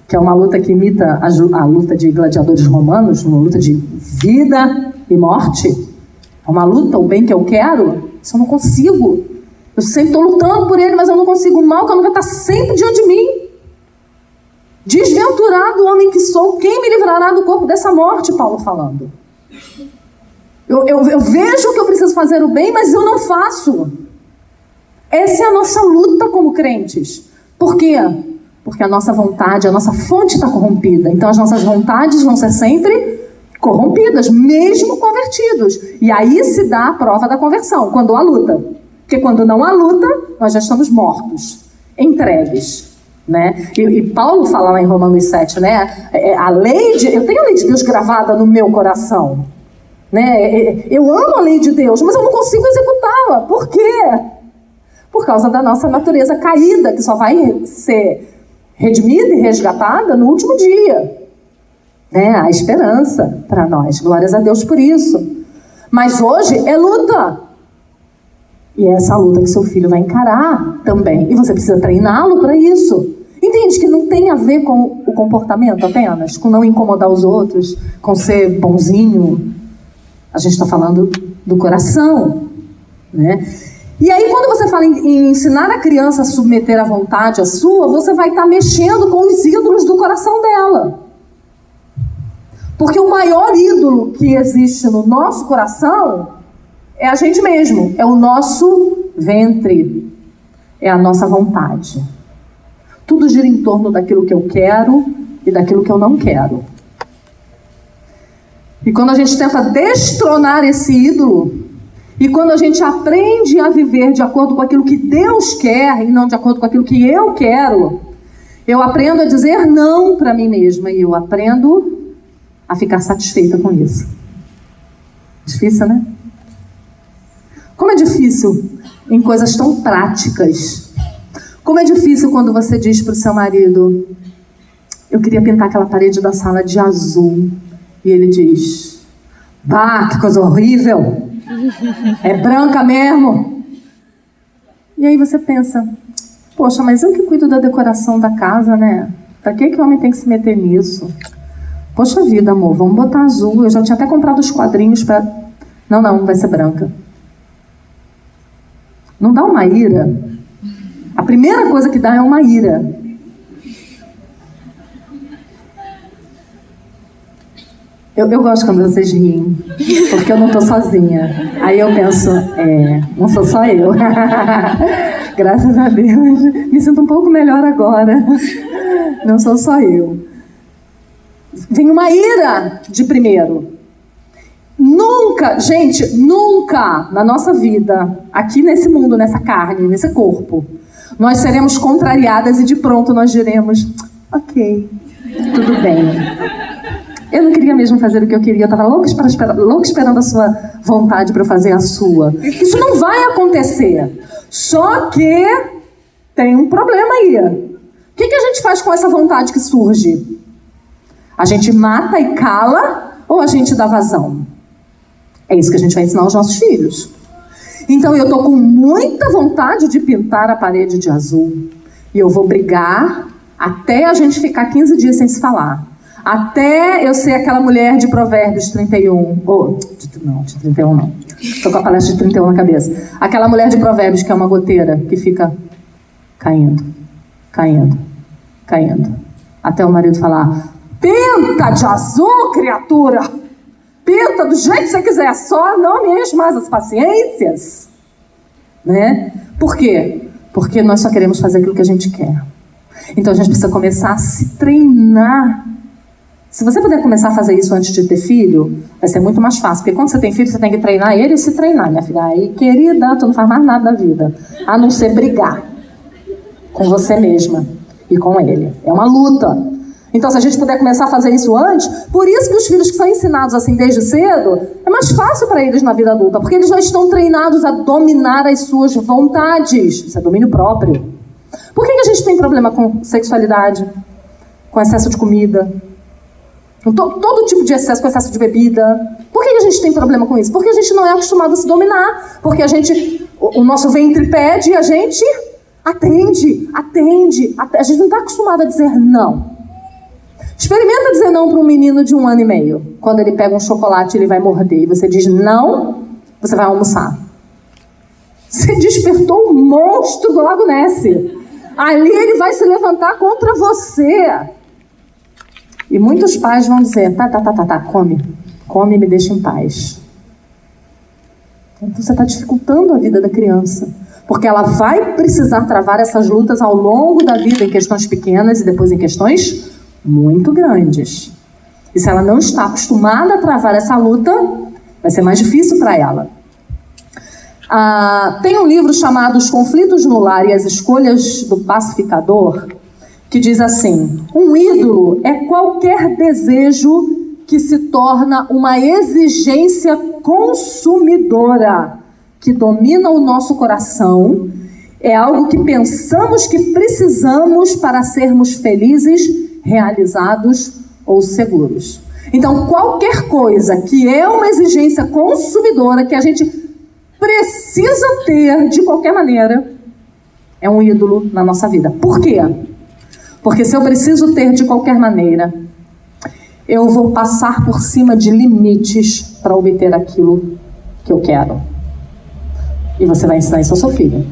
Que é uma luta que imita a, a luta de gladiadores romanos, uma luta de vida e morte. É uma luta, o bem que eu quero, isso eu não consigo. Eu sempre estou lutando por ele, mas eu não consigo. O mal que eu nunca está sempre diante de mim. Desventurado homem que sou, quem me livrará do corpo dessa morte? Paulo falando. Eu, eu, eu, vejo que eu preciso fazer o bem, mas eu não faço. Essa é a nossa luta como crentes. Por quê? Porque a nossa vontade, a nossa fonte está corrompida. Então as nossas vontades vão ser sempre corrompidas, mesmo convertidos. E aí se dá a prova da conversão, quando há luta. Porque quando não há luta, nós já estamos mortos, entregues. Né? E, e, Paulo fala lá em Romanos 7, né? É, é, a lei de, eu tenho a lei de Deus gravada no meu coração. Né? É, eu amo a lei de Deus, mas eu não consigo executá-la. Por quê? Por causa da nossa natureza caída, que só vai ser redimida e resgatada no último dia. Né? A esperança para nós. Glórias a Deus por isso. Mas hoje é luta. E é essa luta que seu filho vai encarar também. E você precisa treiná-lo para isso. Entende que não tem a ver com o comportamento apenas, com não incomodar os outros, com ser bonzinho. A gente está falando do coração, né? E aí, quando você fala em, em, ensinar a criança a submeter a vontade à sua, você vai estar tá mexendo com os ídolos do coração dela. Porque o maior ídolo que existe no nosso coração é a gente mesmo, é o nosso ventre, é a nossa vontade. Tudo gira em torno daquilo que eu quero e daquilo que eu não quero. E quando a gente tenta destronar esse ídolo, e quando a gente aprende a viver de acordo com aquilo que Deus quer e não de acordo com aquilo que eu quero, eu aprendo a dizer não para mim mesma e eu aprendo a ficar satisfeita com isso. Difícil, né? Como é difícil em coisas tão práticas. Como é difícil quando você diz para o seu marido: Eu queria pintar aquela parede da sala de azul. E ele diz: Bah, que coisa horrível! É branca mesmo. E aí você pensa: Poxa, mas eu que cuido da decoração da casa, né? Pra que, que o homem tem que se meter nisso? Poxa vida, amor, vamos botar azul. Eu já tinha até comprado os quadrinhos para. Não, não, vai ser branca. Não dá uma ira. A primeira coisa que dá é uma ira. Eu, eu gosto quando vocês riem, porque eu não estou sozinha. Aí eu penso, é, não sou só eu. *laughs* Graças a Deus, me sinto um pouco melhor agora. Não sou só eu. Vem uma ira de primeiro. Nunca, gente, nunca na nossa vida, aqui nesse mundo, nessa carne, nesse corpo, nós seremos contrariadas e de pronto nós diremos: ok, tudo bem. Eu não queria mesmo fazer o que eu queria, eu estava louca, louca esperando a sua vontade para fazer a sua. Isso não vai acontecer. Só que tem um problema aí. O que, que a gente faz com essa vontade que surge? A gente mata e cala ou a gente dá vazão? É isso que a gente vai ensinar aos nossos filhos. Então eu tô com muita vontade de pintar a parede de azul. E eu vou brigar até a gente ficar 15 dias sem se falar. Até eu ser aquela mulher de Provérbios 31. Oh, não, de 31 não. Estou com a palestra de 31 na cabeça. Aquela mulher de Provérbios que é uma goteira que fica caindo, caindo, caindo. Até o marido falar: Pinta de azul, criatura! Pinta do jeito que você quiser, só não me enche mais as paciências. Né? Por quê? Porque nós só queremos fazer aquilo que a gente quer. Então a gente precisa começar a se treinar se você puder começar a fazer isso antes de ter filho, vai ser muito mais fácil. Porque quando você tem filho, você tem que treinar ele e se treinar, minha filha. Aí, querida, tu não faz mais nada da vida. A não ser brigar com você mesma e com ele. É uma luta. Então, se a gente puder começar a fazer isso antes, por isso que os filhos que são ensinados assim desde cedo, é mais fácil para eles na vida adulta, porque eles já estão treinados a dominar as suas vontades. Isso é domínio próprio. Por que, que a gente tem problema com sexualidade, com excesso de comida, Todo, todo tipo de excesso, com excesso de bebida. Por que a gente tem problema com isso? Porque a gente não é acostumado a se dominar. Porque a gente, o, o nosso ventre pede e a gente atende, atende. A gente não está acostumado a dizer não. Experimenta dizer não para um menino de um ano e meio. Quando ele pega um chocolate, ele vai morder. E você diz não, você vai almoçar. Você *laughs* despertou um monstro do Lago Ness. Ali ele vai se levantar contra você. E muitos pais vão dizer: tá, tá, tá, tá, tá, come, come e me deixa em paz. Então você está dificultando a vida da criança. Porque ela vai precisar travar essas lutas ao longo da vida, em questões pequenas e depois em questões muito grandes. E se ela não está acostumada a travar essa luta, vai ser mais difícil para ela. Ah, tem um livro chamado Os Conflitos no Lar e as Escolhas do Pacificador, que diz assim: um ídolo é qualquer desejo que se torna uma exigência consumidora que domina o nosso coração. É algo que pensamos que precisamos para sermos felizes, realizados ou seguros. Então, qualquer coisa que é uma exigência consumidora que a gente precisa ter de qualquer maneira, é um ídolo na nossa vida. Por quê? Porque se eu preciso ter de qualquer maneira, eu vou passar por cima de limites para obter aquilo que eu quero. E você vai ensinar isso ao seu filho.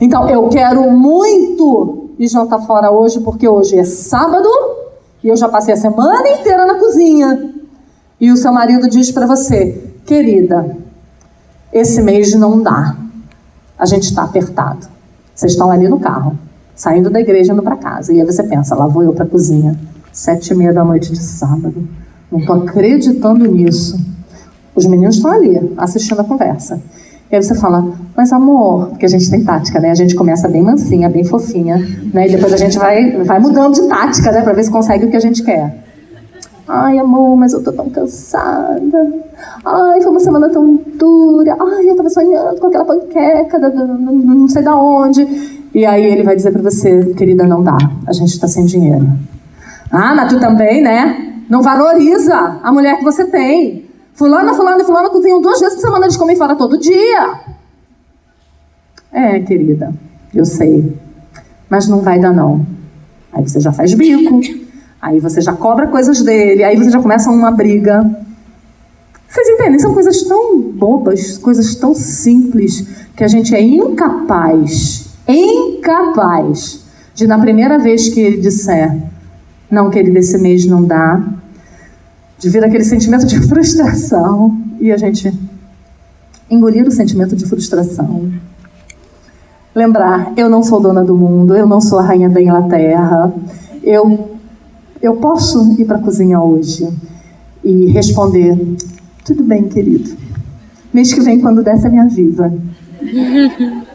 Então, eu quero muito ir jantar fora hoje, porque hoje é sábado e eu já passei a semana inteira na cozinha. E o seu marido diz para você, querida, esse mês não dá. A gente está apertado. Vocês estão ali no carro, saindo da igreja indo para casa. E aí você pensa, lá vou eu para a cozinha, sete e meia da noite de sábado. Não estou acreditando nisso. Os meninos estão ali, assistindo a conversa. E aí você fala, mas amor, porque a gente tem tática, né? A gente começa bem mansinha, bem fofinha, né? E depois a gente vai, vai mudando de tática, né? Pra ver se consegue o que a gente quer. Ai, amor, mas eu tô tão cansada. Ai, foi uma semana tão dura. Ai, eu tava sonhando com aquela panqueca, da, não sei da onde. E aí ele vai dizer para você, querida, não dá. A gente tá sem dinheiro. Ah, mas tu também, né? Não valoriza a mulher que você tem. Fulana, fulana e fulana cozinham duas vezes por semana, eles comem fora todo dia. É, querida, eu sei. Mas não vai dar, não. Aí você já faz bico, aí você já cobra coisas dele, aí você já começa uma briga. Vocês entendem? São coisas tão bobas, coisas tão simples, que a gente é incapaz, incapaz, de na primeira vez que ele disser, não, querido, esse mês não dá, de vir aquele sentimento de frustração e a gente engolir o sentimento de frustração. Lembrar, eu não sou dona do mundo, eu não sou a rainha da Inglaterra, eu, eu posso ir para a cozinha hoje e responder: tudo bem, querido. Mês que vem, quando der, você me avisa. *laughs*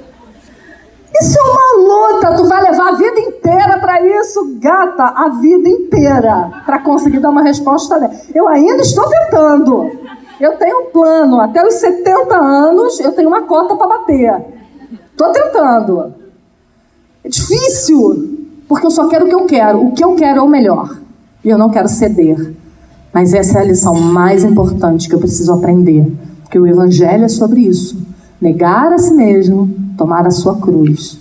Isso é uma luta, tu vai levar a vida inteira para isso, gata, a vida inteira, para conseguir dar uma resposta dela. Eu ainda estou tentando. Eu tenho um plano, até os 70 anos eu tenho uma cota para bater. Estou tentando. É difícil, porque eu só quero o que eu quero. O que eu quero é o melhor. E eu não quero ceder. Mas essa é a lição mais importante que eu preciso aprender. Porque o Evangelho é sobre isso. Negar a si mesmo, tomar a sua cruz.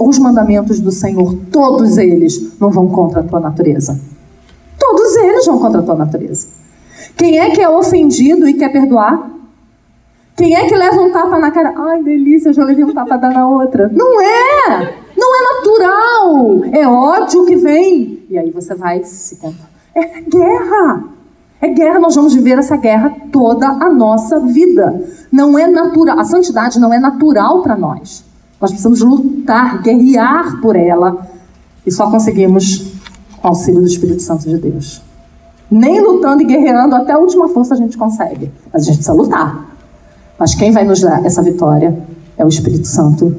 Os mandamentos do Senhor, todos eles não vão contra a tua natureza. Todos eles vão contra a tua natureza. Quem é que é ofendido e quer perdoar? Quem é que leva um tapa na cara? Ai, delícia, já levei um tapa dar na outra. Não é! Não é natural! É ódio que vem. E aí você vai se contar. É guerra! É guerra, nós vamos viver essa guerra toda a nossa vida. Não é natural, a santidade não é natural para nós. Nós precisamos lutar, guerrear por ela e só conseguimos com o auxílio do Espírito Santo de Deus. Nem lutando e guerreando até a última força a gente consegue, mas a gente precisa lutar. Mas quem vai nos dar essa vitória é o Espírito Santo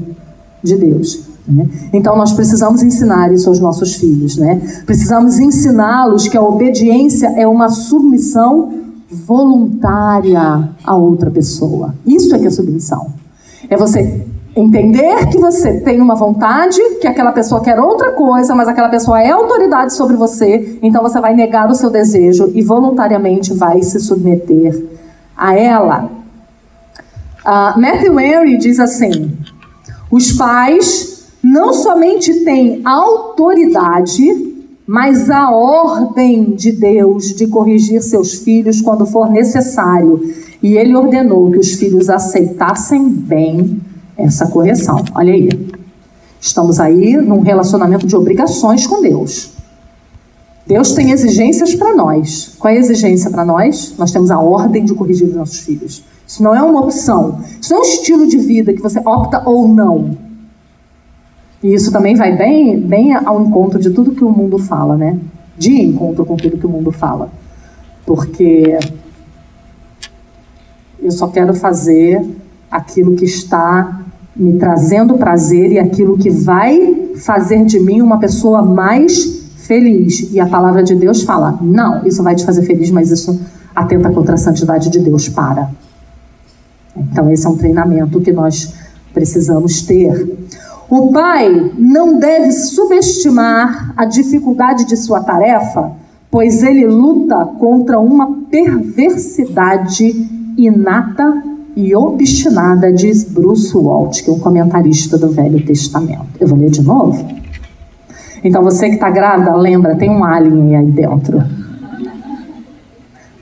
de Deus. Né? Então nós precisamos ensinar isso aos nossos filhos, né? Precisamos ensiná-los que a obediência é uma submissão voluntária a outra pessoa. Isso é que é submissão. É você entender que você tem uma vontade, que aquela pessoa quer outra coisa, mas aquela pessoa é autoridade sobre você, então você vai negar o seu desejo e voluntariamente vai se submeter a ela. Uh, Matthew Henry diz assim: os pais não somente tem autoridade, mas a ordem de Deus de corrigir seus filhos quando for necessário. E ele ordenou que os filhos aceitassem bem essa correção. Olha aí. Estamos aí num relacionamento de obrigações com Deus. Deus tem exigências para nós. Qual é a exigência para nós? Nós temos a ordem de corrigir os nossos filhos. Isso não é uma opção. Isso não é um estilo de vida que você opta ou não. E isso também vai bem, bem ao encontro de tudo que o mundo fala, né? De encontro com tudo que o mundo fala. Porque eu só quero fazer aquilo que está me trazendo prazer e aquilo que vai fazer de mim uma pessoa mais feliz. E a palavra de Deus fala: não, isso vai te fazer feliz, mas isso atenta contra a santidade de Deus. Para. Então, esse é um treinamento que nós precisamos ter. O pai não deve subestimar a dificuldade de sua tarefa, pois ele luta contra uma perversidade inata e obstinada, diz Bruce Walt, que é um comentarista do Velho Testamento. Eu vou ler de novo? Então você que está grávida, lembra, tem um alien aí dentro.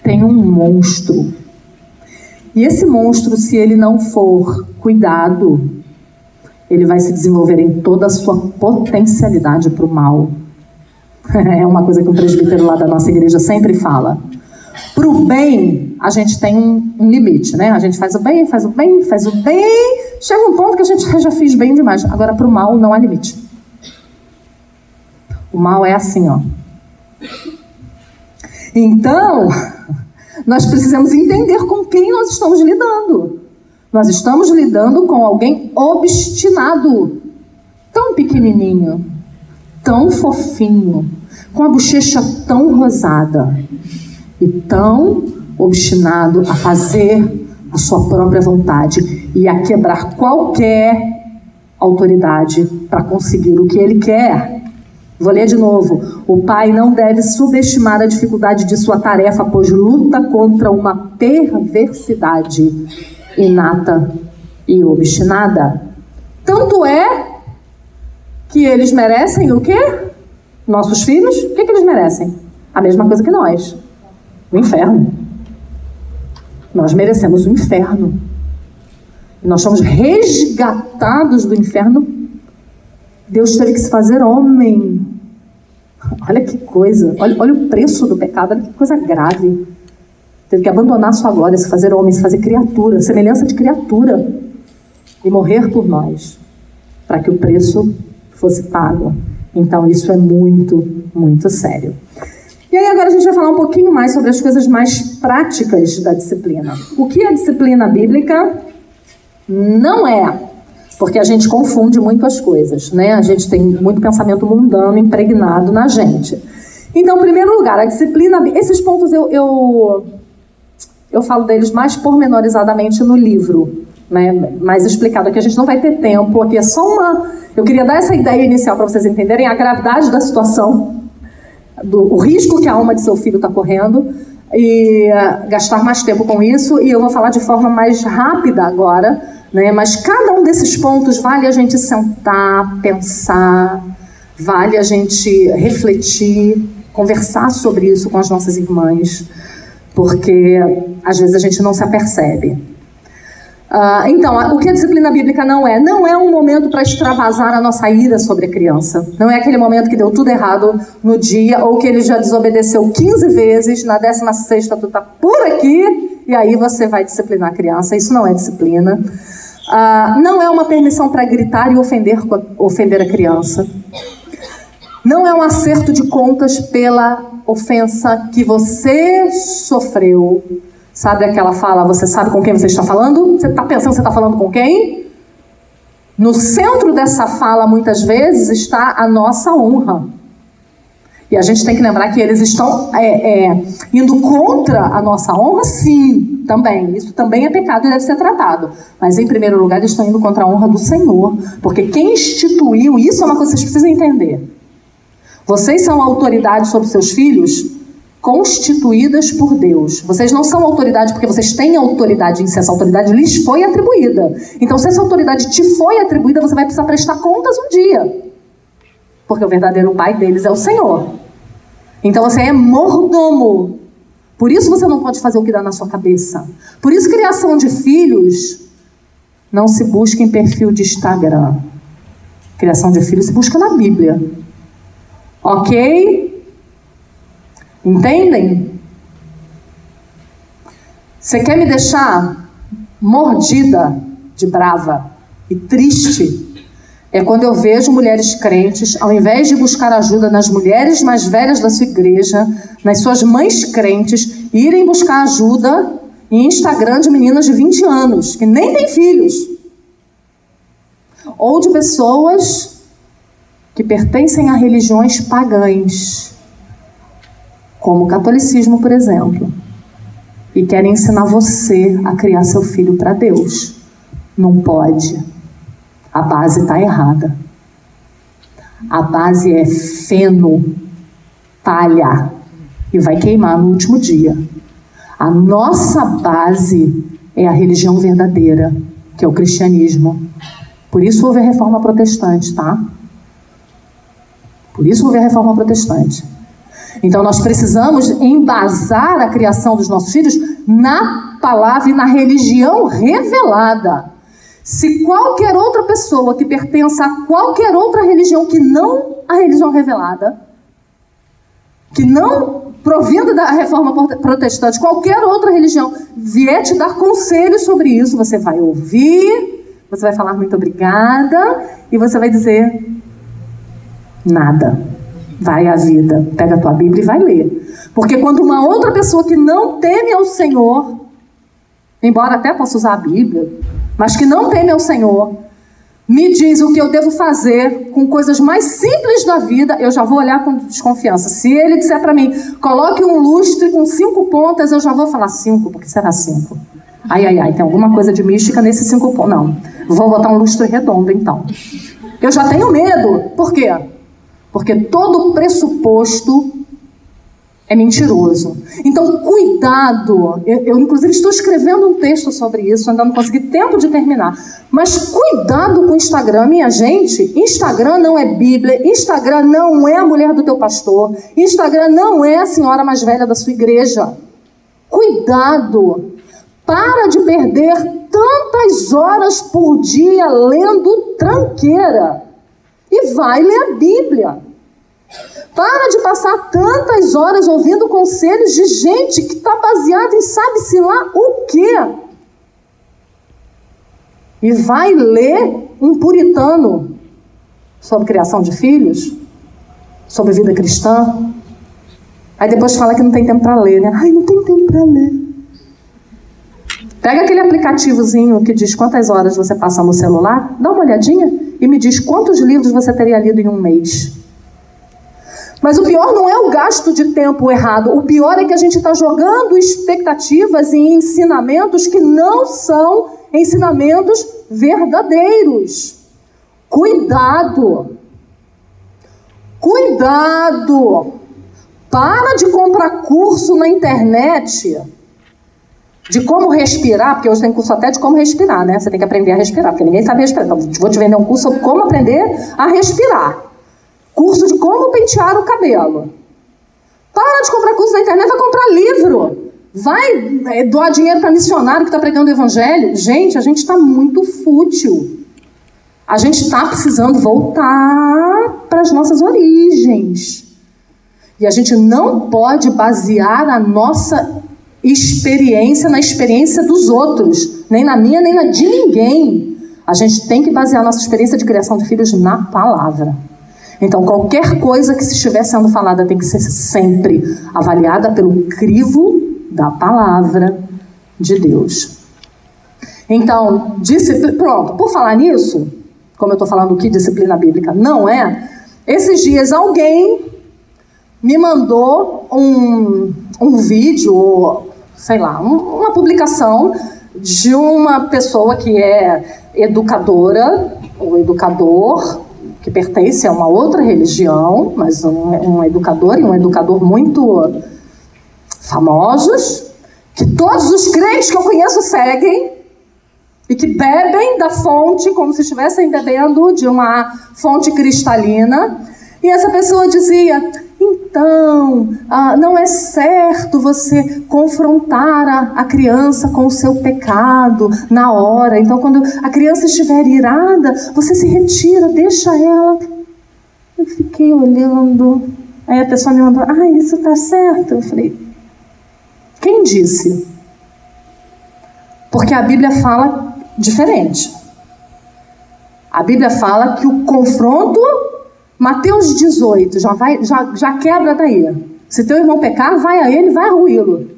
tem um monstro. E esse monstro, se ele não for cuidado, ele vai se desenvolver em toda a sua potencialidade para o mal. *laughs* É uma coisa que o presbítero lá da nossa igreja sempre fala. Para o bem, a gente tem um, um, limite, né? A gente faz o bem, faz o bem, faz o bem. Chega um ponto que a gente *laughs* já fez bem demais. Agora, para o mal, não há limite. O mal é assim, ó. Então, *laughs* nós precisamos entender com quem nós estamos lidando. Nós estamos lidando com alguém obstinado, tão pequenininho, tão fofinho, com a bochecha tão rosada. E tão obstinado a fazer a sua própria vontade. E a quebrar qualquer autoridade para conseguir o que ele quer. Vou ler de novo. O pai não deve subestimar a dificuldade de sua tarefa, pois luta contra uma perversidade inata e obstinada. Tanto é que eles merecem o quê? Nossos filhos? O que, que eles merecem? A mesma coisa que nós: o inferno. Nós merecemos o inferno. Nós somos resgatados do inferno Deus teve que se fazer homem. Olha que coisa, olha, olha o preço do pecado, olha que coisa grave. Teve que abandonar sua glória, se fazer homem, se fazer criatura, semelhança de criatura, e morrer por nós, para que o preço fosse pago. Então isso é muito, muito sério. E aí agora a gente vai falar um pouquinho mais sobre as coisas mais práticas da disciplina. O que a disciplina bíblica não é porque a gente confunde muito as coisas, né? A gente tem muito pensamento mundano impregnado na gente. Então, em primeiro lugar, a disciplina. Esses pontos eu, eu, eu falo deles mais pormenorizadamente no livro, né? Mais explicado aqui. A gente não vai ter tempo aqui. É só uma. Eu queria dar essa ideia inicial para vocês entenderem a gravidade da situação, do, o risco que a alma de seu filho está correndo e uh, gastar mais tempo com isso. E eu vou falar de forma mais rápida agora né? Mas cada um desses pontos vale a gente sentar, pensar, vale a gente refletir, conversar sobre isso com as nossas irmãs, porque às vezes a gente não se apercebe. Uh, então, o que a disciplina bíblica não é? Não é um momento para extravasar a nossa ira sobre a criança. Não é aquele momento que deu tudo errado no dia, ou que ele já desobedeceu 15 vezes, na 16 tu está por aqui, e aí você vai disciplinar a criança. Isso não é disciplina. Ah, não é uma permissão para gritar e ofender, ofender a criança. Não é um acerto de contas pela ofensa que você sofreu. Sabe aquela fala, você sabe com quem você está falando? Você está pensando que você está falando com quem? No centro dessa fala, muitas vezes, está a nossa honra. E a gente tem que lembrar que eles estão é, é, indo contra a nossa honra, sim, também. Isso também é pecado e deve ser tratado. Mas, em primeiro lugar, eles estão indo contra a honra do Senhor. Porque quem instituiu, isso é uma coisa que vocês precisam entender. Vocês são autoridade sobre seus filhos constituídas por Deus. Vocês não são autoridade porque vocês têm autoridade em si, essa autoridade lhes foi atribuída. Então, se essa autoridade te foi atribuída, você vai precisar prestar contas um dia. Porque o verdadeiro pai deles é o Senhor. Então você é mordomo. Por isso você não pode fazer o que dá na sua cabeça. Por isso, criação de filhos não se busca em perfil de Instagram. Criação de filhos se busca na Bíblia. Ok? Entendem? Você quer me deixar mordida de brava e triste? é quando eu vejo mulheres crentes, ao invés de buscar ajuda nas mulheres mais velhas da sua igreja, nas suas mães crentes, irem buscar ajuda em Instagram de meninas de 20 anos, que nem têm filhos. Ou de pessoas que pertencem a religiões pagãs, como o catolicismo, por exemplo, e querem ensinar você a criar seu filho para Deus. Não pode. A base está errada. A base é feno, palha, e vai queimar no último dia. A nossa base é a religião verdadeira, que é o cristianismo. Por isso houve a reforma protestante, tá? Por isso houve a reforma protestante. Então nós precisamos embasar a criação dos nossos filhos na palavra e na religião revelada. Se qualquer outra pessoa que pertença a qualquer outra religião que não a religião revelada, que não provindo da reforma protestante, qualquer outra religião vier te dar conselhos sobre isso, você vai ouvir, você vai falar muito obrigada e você vai dizer nada. Vai à vida, pega a tua Bíblia e vai ler. Porque quando uma outra pessoa que não teme ao Senhor, embora até possa usar a Bíblia, mas que não teme ao Senhor, me diz o que eu devo fazer com coisas mais simples da vida, eu já vou olhar com desconfiança. Se ele disser para mim, coloque um lustre com cinco pontas, eu já vou falar cinco, porque será cinco? Ai, ai, ai, tem alguma coisa de mística nesses cinco pontos. Não, vou botar um lustre redondo então. Eu já tenho medo. Por quê? Porque todo pressuposto é mentiroso. Então, cuidado. Eu, eu, inclusive, estou escrevendo um texto sobre isso, ainda não consegui tempo de terminar. Mas cuidado com o Instagram, minha gente. Instagram não é Bíblia, Instagram não é a mulher do teu pastor, Instagram não é a senhora mais velha da sua igreja. Cuidado. Para de perder tantas horas por dia lendo tranqueira. E vai ler a Bíblia. Para de passar tantas horas ouvindo conselhos de gente que está baseada em sabe-se lá o quê. E vai ler um puritano sobre criação de filhos, sobre vida cristã. Aí depois fala que não tem tempo para ler, né? Ai, não tem tempo para ler. Pega aquele aplicativozinho que diz quantas horas você passa no celular, dá uma olhadinha e me diz quantos livros você teria lido em um mês. Mas o pior não é o gasto de tempo errado. O pior é que a gente está jogando expectativas e ensinamentos que não são ensinamentos verdadeiros. Cuidado! Cuidado! Para de comprar curso na internet de como respirar, porque hoje tem curso até de como respirar, né? Você tem que aprender a respirar, porque ninguém sabe respirar. Então, vou te vender um curso sobre como aprender a respirar. Curso de como pentear o cabelo. Para de comprar curso na internet, vai comprar livro. Vai é, doar dinheiro para missionário que está pregando o evangelho. Gente, a gente está muito fútil. A gente está precisando voltar para as nossas origens. E a gente não pode basear a nossa experiência na experiência dos outros, nem na minha, nem na de ninguém. A gente tem que basear a nossa experiência de criação de filhos na palavra. Então, qualquer coisa que estiver sendo falada tem que ser sempre avaliada pelo crivo da palavra de Deus. Então, disciplina, pronto, por falar nisso, como eu estou falando que disciplina bíblica não é, esses dias alguém me mandou um, um vídeo, sei lá, um, uma publicação de uma pessoa que é educadora, ou educador, que pertence a uma outra religião, mas um, um educador e um educador muito famosos, que todos os crentes que eu conheço seguem e que bebem da fonte como se estivessem bebendo de uma fonte cristalina. E essa pessoa dizia: então, ah, não é certo você confrontar a, a, criança com o seu pecado na hora. Então, quando a criança estiver irada, você se retira, deixa ela. Eu fiquei olhando. Aí a pessoa me mandou: Ah, isso está certo. Eu falei: Quem disse? Porque a Bíblia fala diferente. A Bíblia fala que o confronto Mateus 18, já, vai, já, já quebra daí. Se teu irmão pecar, vai a ele, vai arruí-lo.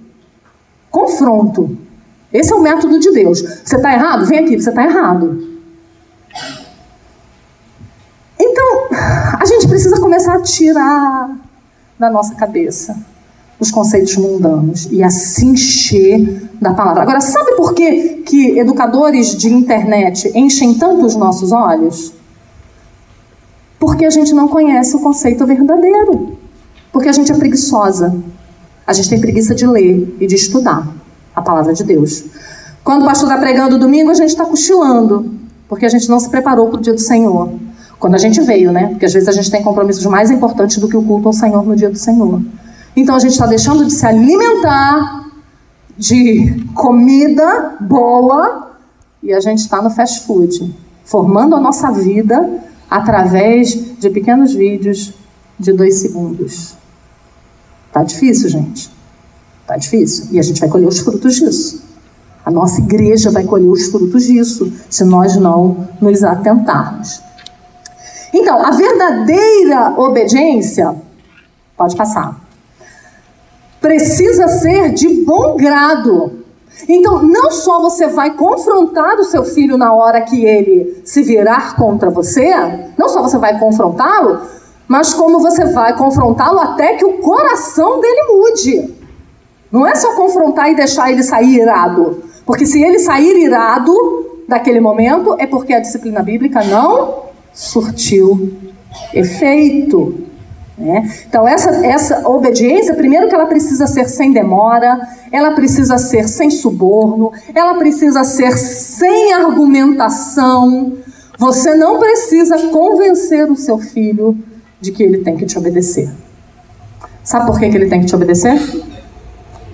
Confronto. Esse é o método de Deus. Você está errado? Vem aqui, você está errado. Então, a gente precisa começar a tirar da nossa cabeça os conceitos mundanos e a se encher da palavra. Agora, sabe por que, que educadores de internet enchem tanto os nossos olhos? Porque a gente não conhece o conceito verdadeiro. Porque a gente é preguiçosa. A gente tem preguiça de ler e de estudar a palavra de Deus. Quando o pastor está pregando domingo, a gente está cochilando. Porque a gente não se preparou para o dia do Senhor. Quando a gente veio, né? Porque às vezes a gente tem compromissos mais importantes do que o culto ao Senhor no dia do Senhor. Então a gente está deixando de se alimentar de comida boa e a gente está no fast food, formando a nossa vida através de pequenos vídeos de dois segundos. Tá difícil, gente. Tá difícil. E a gente vai colher os frutos disso. A nossa igreja vai colher os frutos disso, se nós não nos atentarmos. Então, a verdadeira obediência, pode passar, precisa ser de bom grado. Então, não só você vai confrontar o seu filho na hora que ele se virar contra você, não só você vai confrontá-lo, mas como você vai confrontá-lo até que o coração dele mude. Não é só confrontar e deixar ele sair irado. Porque se ele sair irado daquele momento, é porque a disciplina bíblica não surtiu efeito. Né? Então, essa, essa obediência, primeiro que ela precisa ser sem demora, ela precisa ser sem suborno, ela precisa ser sem argumentação. Você não precisa convencer o seu filho de que ele tem que te obedecer. Sabe por que, que ele tem que te obedecer?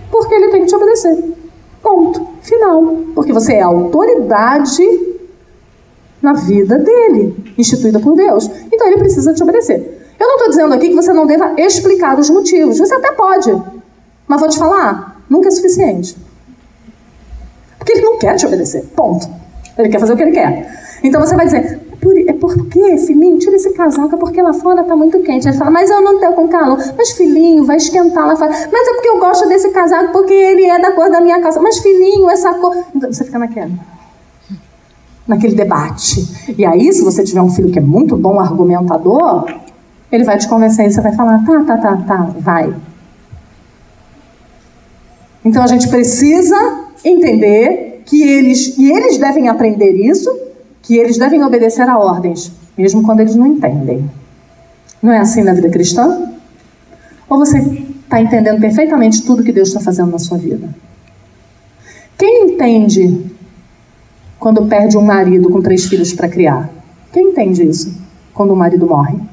Porque ele tem que te obedecer. Ponto. Final. Porque você é a autoridade na vida dele, instituída por Deus. Então ele precisa te obedecer. Eu não estou dizendo aqui que você não deva explicar os motivos. Você até pode. Mas vou te falar, nunca é suficiente. Porque ele não quer te obedecer. Ponto. Ele quer fazer o que ele quer. Então você vai dizer, é porque, filhinho, tira esse casaco, porque lá fora está muito quente. Ele fala, mas eu não estou com calor. Mas filhinho, vai esquentar lá fora. Mas é porque eu gosto desse casaco, porque ele é da cor da minha calça. Mas filhinho, essa cor. Então você fica naquela naquele debate. E aí, se você tiver um filho que é muito bom argumentador, ele vai te convencer e você vai falar: tá, tá, tá, tá, vai. Então a gente precisa entender que eles, e eles devem aprender isso, que eles devem obedecer a ordens, mesmo quando eles não entendem. Não é assim na vida cristã? Ou você está entendendo perfeitamente tudo que Deus está fazendo na sua vida? Quem entende quando perde um marido com três filhos para criar? Quem entende isso? Quando o marido morre.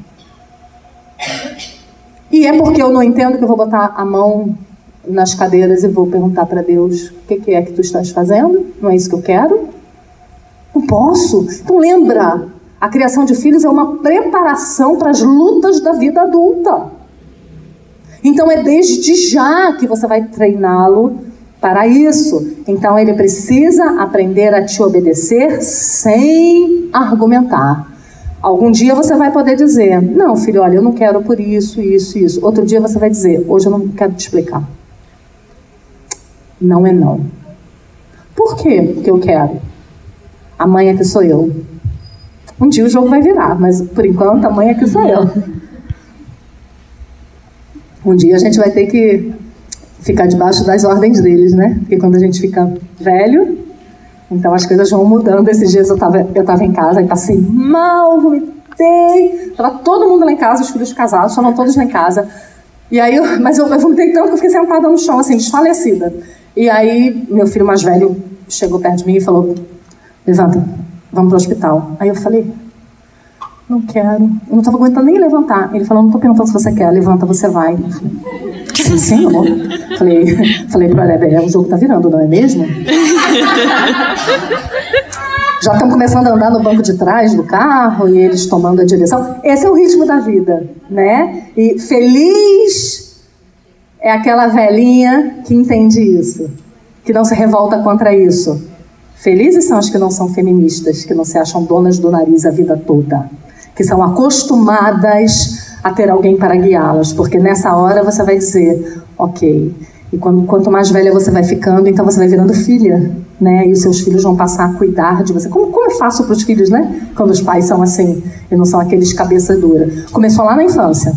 E é porque eu não entendo que eu vou botar a mão nas cadeiras e vou perguntar para Deus: o que, que é que tu estás fazendo? Não é isso que eu quero? Não posso. Então lembra, a criação de filhos é uma preparação para as lutas da vida adulta. Então é desde já que você vai treiná-lo para isso. Então ele precisa aprender a te obedecer sem argumentar. Algum dia você vai poder dizer: Não, filho, olha, eu não quero por isso, isso, isso. Outro dia você vai dizer: Hoje eu não quero te explicar. Não é não. Por quê que eu quero? A mãe é que sou eu. Um dia o jogo vai virar, mas por enquanto a mãe é que sou eu. Um dia a gente vai ter que ficar debaixo das ordens deles, né? Porque quando a gente fica velho, então as coisas vão mudando. Esses dias eu estava eu tava em casa e passei mal, vomitei. Tava todo mundo lá em casa, os filhos casados, estavam todos lá em casa. E aí, eu, mas eu, eu vomitei tanto que eu fiquei sentada no chão, assim, desfalecida. E aí, meu filho mais velho chegou perto de mim e falou: Levanta, vamos pro hospital. Aí eu falei: Não quero. Eu não estava aguentando nem levantar. Ele falou: Não estou perguntando se você quer, levanta, você vai. Eu falei, Sim, senhor. Falei, falei para ele, é, o jogo tá virando, não é mesmo? *laughs* Já estão começando a andar no banco de trás do carro e eles tomando a direção. Esse é o ritmo da vida, né? E feliz é aquela velhinha que entende isso, que não se revolta contra isso. Felizes são as que não são feministas, que não se acham donas do nariz a vida toda, que são acostumadas a ter alguém para guiá-las, porque nessa hora você vai dizer, ok. E quando, quanto mais velha você vai ficando, então você vai virando filha, né? E os seus filhos vão passar a cuidar de você. Como, como é fácil para os filhos, né? Quando os pais são assim, e não são aqueles cabeça dura. Começou lá na infância,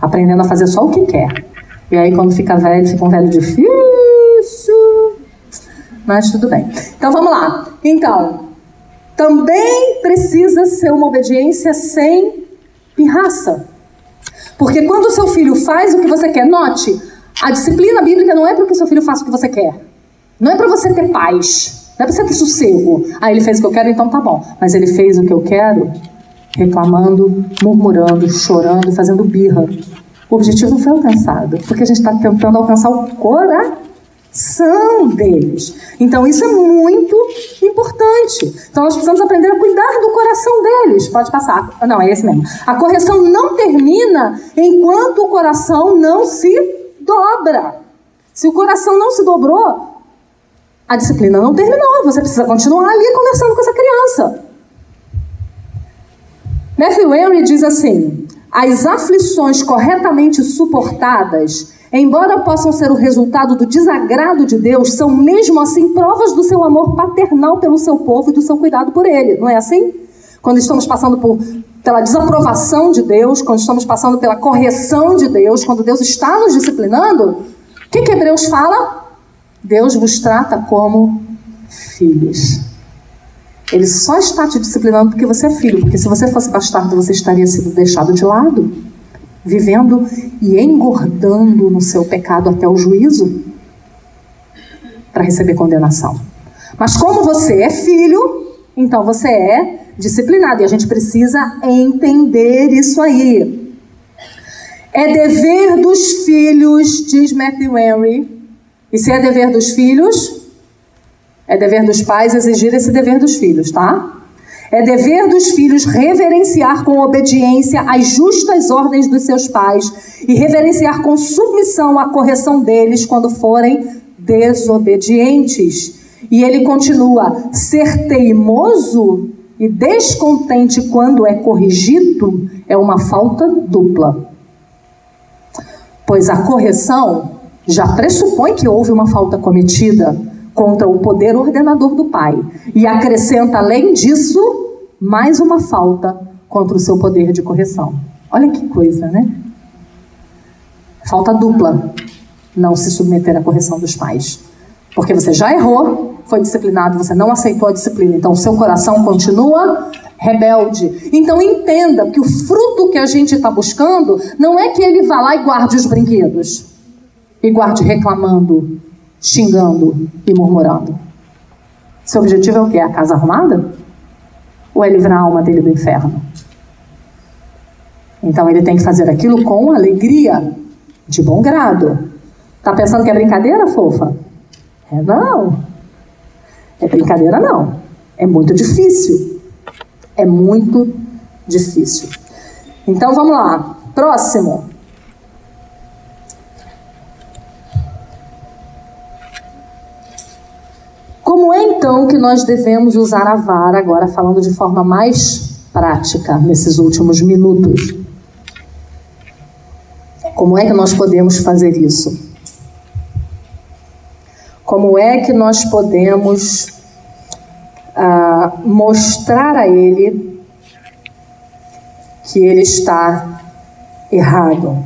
aprendendo a fazer só o que quer. E aí quando fica velho, fica um velho difícil. Mas tudo bem. Então vamos lá. Então, também precisa ser uma obediência sem pirraça. Porque quando o seu filho faz o que você quer, note, a disciplina bíblica não é para que o seu filho faça o que você quer. Não é para você ter paz. Não é para você ter sossego. Ah, ele fez o que eu quero, então tá bom. Mas ele fez o que eu quero, reclamando, murmurando, chorando, fazendo birra. o objetivo não foi alcançado, porque a gente está tentando alcançar o coração deles. Então isso é muito importante. Então nós precisamos aprender a cuidar do coração deles. Pode passar. Não, é esse mesmo. A correção não termina enquanto o coração não se dobra. Se o coração não se dobrou, a disciplina não terminou. Você precisa continuar ali conversando com essa criança. Matthew Henry diz assim: as aflições corretamente suportadas, embora possam ser o resultado do desagrado de Deus, são mesmo assim provas do seu amor paternal pelo seu povo e do seu cuidado por ele. Não é assim? Quando estamos passando por, pela desaprovação de Deus, quando estamos passando pela correção de Deus, quando Deus está nos disciplinando, o que, que Hebreus fala? Deus vos trata como filhos. Ele só está te disciplinando porque você é filho, porque se você fosse bastardo, você estaria sendo deixado de lado, vivendo e engordando no seu pecado até o juízo para receber condenação. Mas como você é filho, então você é disciplinado e a gente precisa entender isso aí. É dever dos filhos, diz Matthew Henry, e se é dever dos filhos, é dever dos pais exigir esse dever dos filhos, tá? É dever dos filhos reverenciar com obediência as justas ordens dos seus pais e reverenciar com submissão a correção deles quando forem desobedientes. E ele continua: ser teimoso e descontente quando é corrigido é uma falta dupla. Pois a correção já pressupõe que houve uma falta cometida contra o poder ordenador do Pai e acrescenta, além disso, mais uma falta contra o seu poder de correção. Olha que coisa, né? Falta dupla não se submeter à correção dos pais. Porque você já errou, foi disciplinado, você não aceitou a disciplina, então o seu coração continua rebelde. Então entenda que o fruto que a gente está buscando não é que ele vá lá e guarde os brinquedos e guarde reclamando xingando e murmurando. Seu objetivo é o quê? A casa arrumada? Ou é livrar a alma dele do inferno? Então ele tem que fazer aquilo com alegria, de bom grado. Tá pensando que é brincadeira, fofa? É não. É brincadeira não. É muito difícil. É muito difícil. Então vamos lá. Próximo. Como é então que nós devemos usar a vara, agora falando de forma mais prática nesses últimos minutos? Como é que nós podemos fazer isso? Como é que nós podemos ah, mostrar a ele que ele está errado?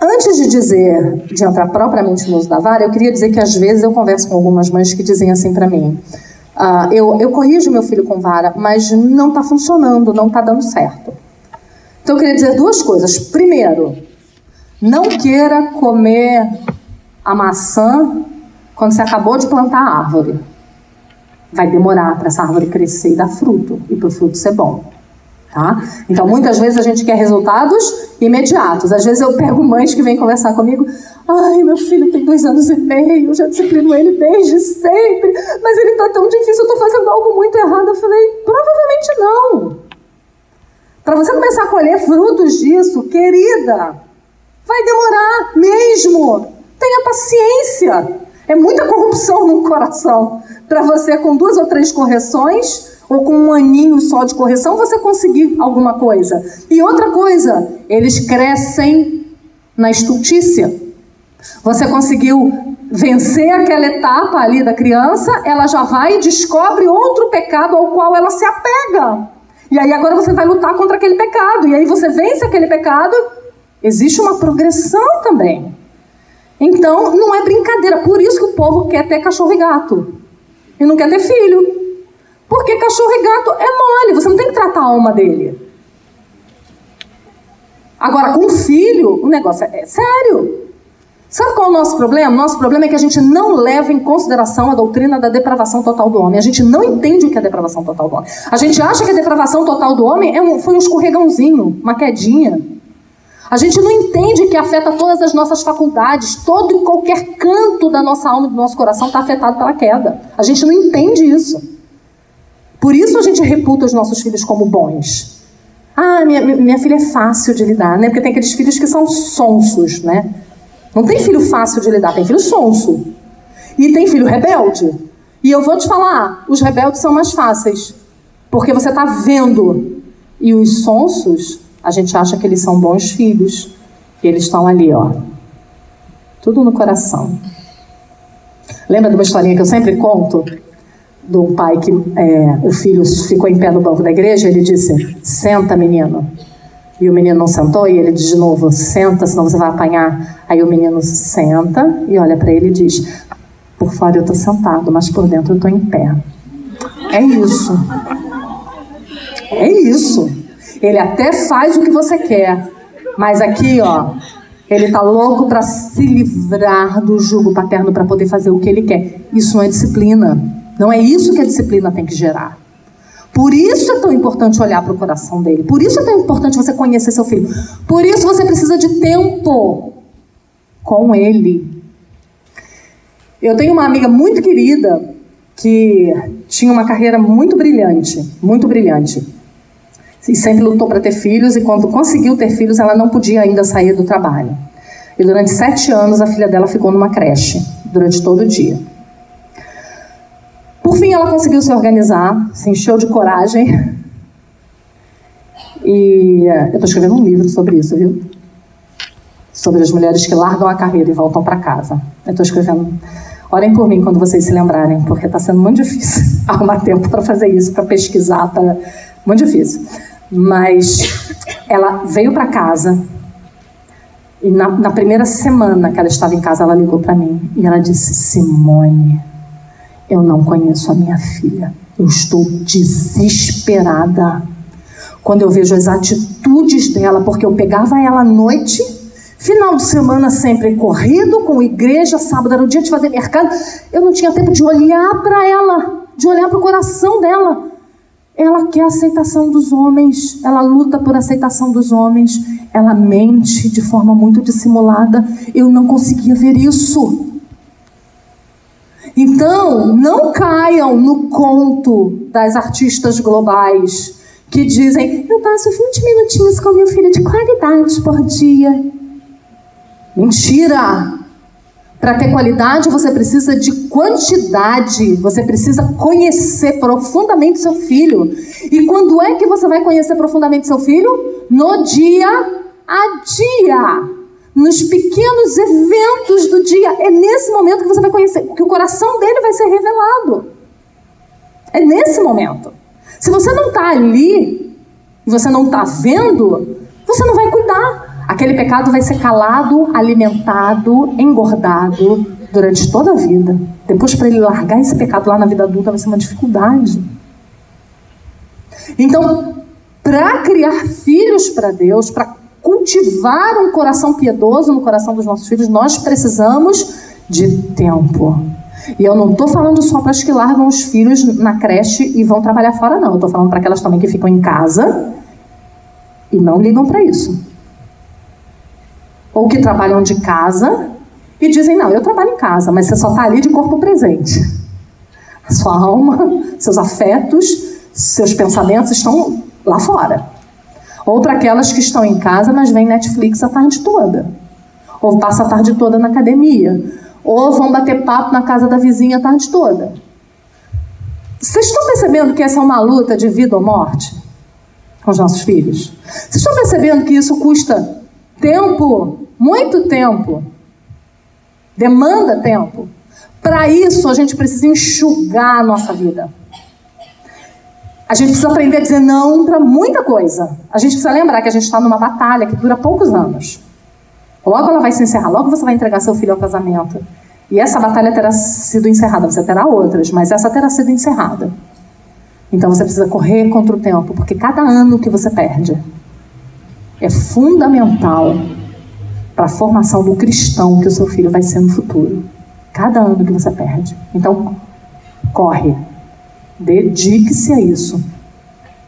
Antes de dizer, de entrar propriamente no uso da vara, eu queria dizer que às vezes eu converso com algumas mães que dizem assim para mim: uh, eu, eu corrijo meu filho com vara, mas não está funcionando, não está dando certo. Então eu queria dizer duas coisas. Primeiro, não queira comer a maçã quando você acabou de plantar a árvore. Vai demorar para essa árvore crescer e dar fruto, e para o fruto ser bom. Tá? Então, muitas vezes a gente quer resultados imediatos. Às vezes eu pego mães que vêm conversar comigo. Ai, meu filho tem dois anos e meio, já disciplino ele desde sempre, mas ele está tão difícil, eu estou fazendo algo muito errado. Eu falei, provavelmente não. Para você começar a colher frutos disso, querida, vai demorar mesmo. Tenha paciência. É muita corrupção no coração para você, com duas ou três correções, ou com um aninho só de correção você conseguir alguma coisa. E outra coisa, eles crescem na estultícia. Você conseguiu vencer aquela etapa ali da criança, ela já vai e descobre outro pecado ao qual ela se apega. E aí agora você vai lutar contra aquele pecado. E aí você vence aquele pecado. Existe uma progressão também. Então, não é brincadeira. Por isso que o povo quer ter cachorro e gato. E não quer ter filho. Porque cachorro e gato é mole, você não tem que tratar a alma dele. Agora, com filho, o negócio é, é sério. Sabe qual é o nosso problema? Nosso problema é que a gente não leva em consideração a doutrina da depravação total do homem. A gente não entende o que é depravação total do homem. A gente acha que a depravação total do homem é um, foi um escorregãozinho, uma quedinha. A gente não entende que afeta todas as nossas faculdades, todo e qualquer canto da nossa alma e do nosso coração está afetado pela queda. A gente não entende isso. Por isso a gente reputa os nossos filhos como bons. Ah, minha, minha filha é fácil de lidar, né? Porque tem aqueles filhos que são sonsos, né? Não tem filho fácil de lidar, tem filho sonso. E tem filho rebelde. E eu vou te falar, os rebeldes são mais fáceis. Porque você está vendo. E os sonsos, a gente acha que eles são bons filhos. E eles estão ali, ó. Tudo no coração. Lembra de uma historinha que eu sempre conto? Um pai que é, o filho ficou em pé no banco da igreja. Ele disse: Senta, menino. E o menino não sentou. E ele diz de novo: Senta, senão você vai apanhar. Aí o menino senta e olha para ele e diz: Por fora eu estou sentado, mas por dentro eu estou em pé. É isso. É isso. Ele até faz o que você quer, mas aqui, ó, ele tá louco para se livrar do jugo paterno para poder fazer o que ele quer. Isso não é disciplina. Não é isso que a disciplina tem que gerar. Por isso é tão importante olhar para o coração dele. Por isso é tão importante você conhecer seu filho. Por isso você precisa de tempo com ele. Eu tenho uma amiga muito querida que tinha uma carreira muito brilhante, muito brilhante e sempre lutou para ter filhos, e quando conseguiu ter filhos, ela não podia ainda sair do trabalho. E durante sete anos, a filha dela ficou numa creche, durante todo o dia. Por fim, ela conseguiu se organizar, se encheu de coragem. E eu estou escrevendo um livro sobre isso, viu? Sobre as mulheres que largam a carreira e voltam para casa. Eu estou escrevendo. Orem por mim quando vocês se lembrarem, porque está sendo muito *laughs* difícil arrumar tempo para fazer isso, para pesquisar, muito difícil. Mas ela veio para casa e na, na, primeira semana que ela estava em casa, ela ligou para mim e ela disse: Simone, eu não conheço a minha filha. Eu estou desesperada quando eu vejo as atitudes dela, porque eu pegava ela à noite, final de semana sempre corrido, com igreja, sábado era o dia de fazer mercado. Eu não tinha tempo de olhar para ela, de olhar para o coração dela. Ela quer a aceitação dos homens, ela luta por aceitação dos homens, ela mente de forma muito dissimulada. Eu não conseguia ver isso. Então, não caiam no conto das artistas globais que dizem: eu passo 20 minutinhos com meu filho de qualidade por dia. Mentira! Para ter qualidade, você precisa de quantidade, você precisa conhecer profundamente seu filho. E quando é que você vai conhecer profundamente seu filho? No dia a dia. Nos pequenos eventos do dia. É nesse momento que você vai conhecer, que o coração dele vai ser revelado. É nesse momento. Se você não está ali, você não está vendo, você não vai cuidar. Aquele pecado vai ser calado, alimentado, engordado durante toda a vida. Depois, para ele largar esse pecado lá na vida adulta, vai ser uma dificuldade. Então, para criar filhos para Deus, para cultivar um coração piedoso no coração dos nossos filhos, nós precisamos de tempo. E eu não estou falando só para as que largam os filhos na creche e vão trabalhar fora, não. Eu estou falando para aquelas também que ficam em casa e não ligam para isso ou que trabalham de casa e dizem: Não, eu trabalho em casa, mas você só está ali de corpo presente. A sua alma, seus afetos, seus pensamentos estão lá fora. Ou para aquelas que estão em casa, mas vêm Netflix a tarde toda. Ou passa a tarde toda na academia. Ou vão bater papo na casa da vizinha a tarde toda. Vocês estão percebendo que essa é uma luta de vida ou morte com os nossos filhos? Vocês estão percebendo que isso custa tempo muito tempo. Demanda tempo. Para isso, a gente precisa enxugar a nossa vida. A gente precisa aprender a dizer não para muita coisa. A gente precisa lembrar que a gente está numa batalha que dura poucos anos. Logo ela vai se encerrar, logo você vai entregar seu filho ao casamento. E essa batalha terá sido encerrada. Você terá outras, mas essa terá sido encerrada. Então você precisa correr contra o tempo, porque cada ano que você perde é fundamental para a formação do cristão que o seu filho vai ser no futuro. Cada ano que você perde. Então, corre. Dedique-se a isso.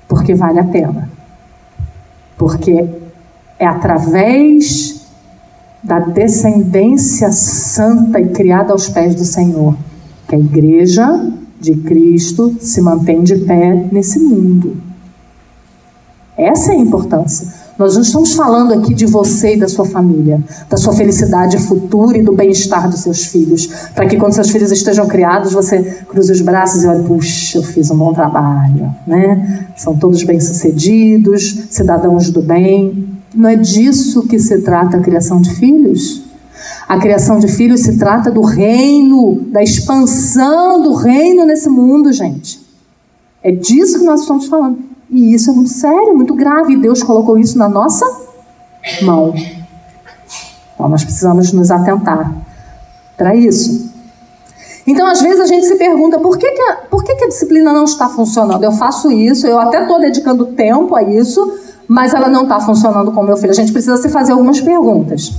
Porque vale a pena. Porque é através da descendência santa e criada aos pés do Senhor que a igreja de Cristo se mantém de pé nesse mundo. Essa é a importância. Nós não estamos falando aqui de você e da sua família, da sua felicidade futura e do bem-estar dos seus filhos, para que quando seus filhos estejam criados, você cruze os braços e olhe, puxa, eu fiz um bom trabalho, né? São todos bem-sucedidos, cidadãos do bem. Não é disso que se trata a criação de filhos. A criação de filhos se trata do reino, da expansão do reino nesse mundo, gente. É disso que nós estamos falando. E isso é muito sério, muito grave. Deus colocou isso na nossa mão. Então nós precisamos nos atentar para isso. Então, às vezes, a gente se pergunta por que, que, a, por que, que a disciplina não está funcionando? Eu faço isso, eu até estou dedicando tempo a isso, mas ela não está funcionando com meu filho. A gente precisa se fazer algumas perguntas.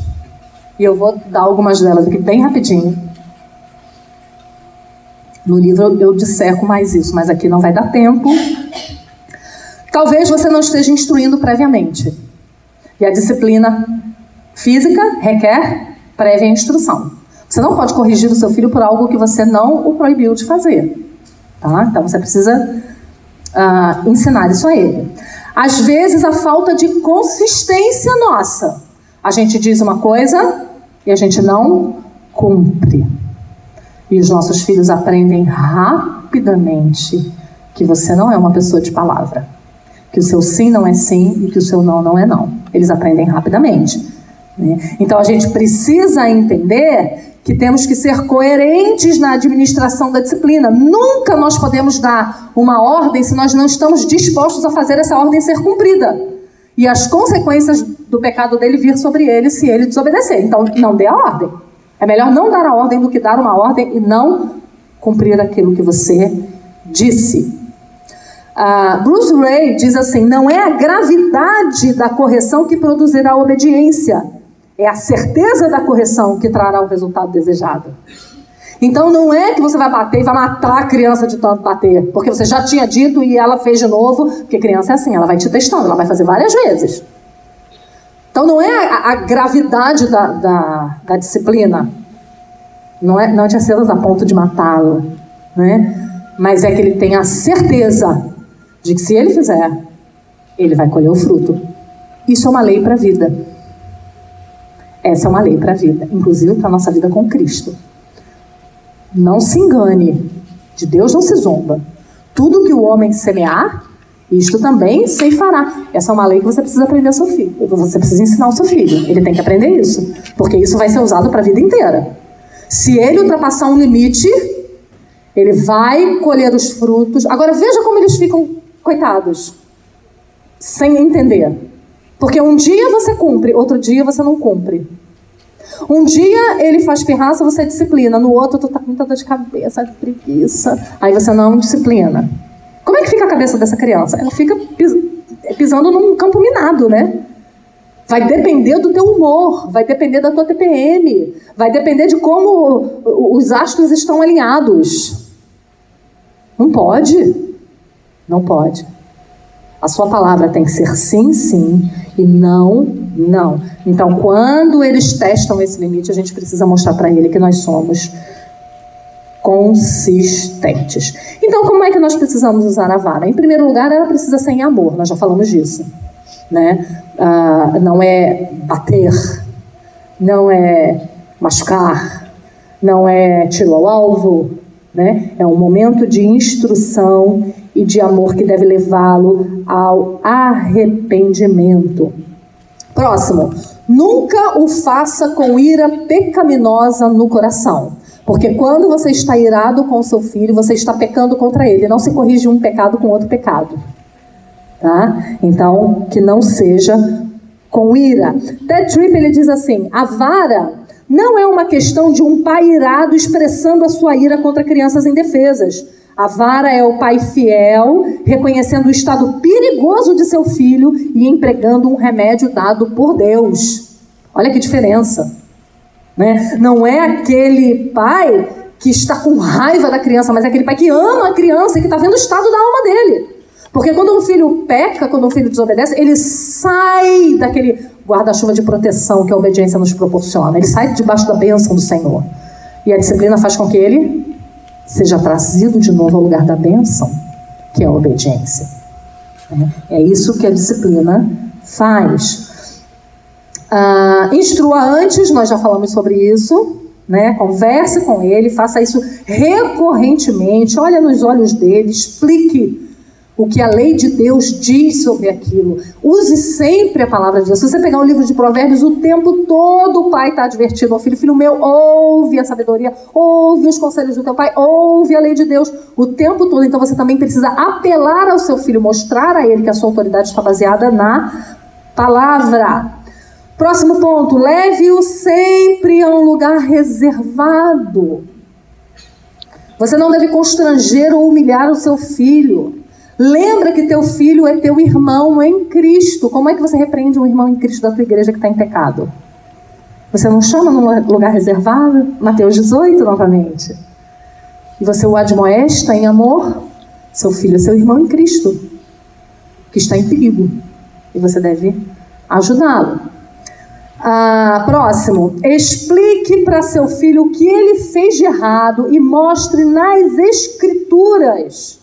E eu vou dar algumas delas aqui bem rapidinho. No livro eu disseco mais isso, mas aqui não vai dar tempo. Talvez você não esteja instruindo previamente. E a disciplina física requer prévia instrução. Você não pode corrigir o seu filho por algo que você não o proibiu de fazer. Tá? Então você precisa uh, ensinar isso a ele. Às vezes a falta de consistência nossa. A gente diz uma coisa e a gente não cumpre. E os nossos filhos aprendem rapidamente que você não é uma pessoa de palavra, que o seu sim não é sim e que o seu não não é não. Eles aprendem rapidamente. Né? Então a gente precisa entender que temos que ser coerentes na administração da disciplina. Nunca nós podemos dar uma ordem se nós não estamos dispostos a fazer essa ordem ser cumprida. E as consequências do pecado dele vir sobre ele se ele desobedecer. Então, não dê a ordem. É melhor não dar a ordem do que dar uma ordem e não cumprir aquilo que você disse. Bruce Ray diz assim: não é a gravidade da correção que produzirá a obediência, é a certeza da correção que trará o resultado desejado. Então não é que você vai bater e vai matar a criança de tanto bater, porque você já tinha dito e ela fez de novo, porque criança é assim, ela vai te testando, ela vai fazer várias vezes. Então não é a, a gravidade da, da, da, disciplina, não é, não é de a ponto de matá-lo, né? mas é que ele tem a certeza de que se ele fizer, ele vai colher o fruto. Isso é uma lei para a vida. Essa é uma lei para a vida, inclusive para a nossa vida com Cristo. Não se engane, de Deus não se zomba. Tudo que o homem semear, isto também se fará. Essa é uma lei que você precisa aprender ao seu filho. Você precisa ensinar ao seu filho. Ele tem que aprender isso. Porque isso vai ser usado para a vida inteira. Se ele ultrapassar um limite, ele vai colher os frutos. Agora veja como eles ficam coitados. Sem entender. Porque um dia você cumpre, outro dia você não cumpre. Um dia ele faz pirraça, você disciplina. No outro, tu tá com dor de cabeça, de preguiça. Aí você não disciplina. Como é que fica a cabeça dessa criança? Ela fica pis pisando num campo minado, né? Vai depender do teu humor, vai depender da tua TPM, vai depender de como os astros estão alinhados. Não pode. Não pode. A sua palavra tem que ser sim, sim e não, não. Então, quando eles testam esse limite, a gente precisa mostrar para ele que nós somos consistentes. Então, como é que nós precisamos usar a vara? Em primeiro lugar, ela precisa ser em amor, nós já falamos disso. Né? Ah, não é bater, não é machucar, não é tiro ao alvo, né? é um momento de instrução e de amor que deve levá-lo ao arrependimento. Próximo, nunca o faça com ira pecaminosa no coração. Porque quando você está irado com seu filho, você está pecando contra ele. Não se corrige um pecado com outro pecado. Tá? Então, que não seja com ira. Ted Tripp ele diz assim: a vara não é uma questão de um pai irado expressando a sua ira contra crianças indefesas. A vara é o pai fiel, reconhecendo o estado perigoso de seu filho e empregando um remédio dado por Deus. Olha que diferença. Né? Não é aquele pai que está com raiva da criança, mas é aquele pai que ama a criança e que está vendo o estado da alma dele. Porque quando um filho peca, quando um filho desobedece, ele sai daquele guarda-chuva de proteção que a obediência nos proporciona. Ele sai debaixo da bênção do Senhor. E a disciplina faz com que ele seja trazido de novo ao lugar da bênção, que é a obediência. É isso que a disciplina faz. Ah, instrua antes, nós já falamos sobre isso. Né? Converse com ele, faça isso recorrentemente, olha nos olhos dele, explique o que a lei de Deus diz sobre aquilo. Use sempre a palavra de Deus. Se você pegar o livro de Provérbios, o tempo todo o pai está advertindo ao filho: Filho meu, ouve a sabedoria, ouve os conselhos do teu pai, ouve a lei de Deus o tempo todo. Então você também precisa apelar ao seu filho, mostrar a ele que a sua autoridade está baseada na palavra. Próximo ponto: leve-o sempre a um lugar reservado. Você não deve constranger ou humilhar o seu filho. Lembra que teu filho é teu irmão em Cristo. Como é que você repreende um irmão em Cristo da tua igreja que está em pecado? Você não chama num lugar reservado? Mateus 18, novamente. E você o admoesta em amor? Seu filho é seu irmão em Cristo, que está em perigo. E você deve ajudá-lo. Ah, próximo. Explique para seu filho o que ele fez de errado e mostre nas Escrituras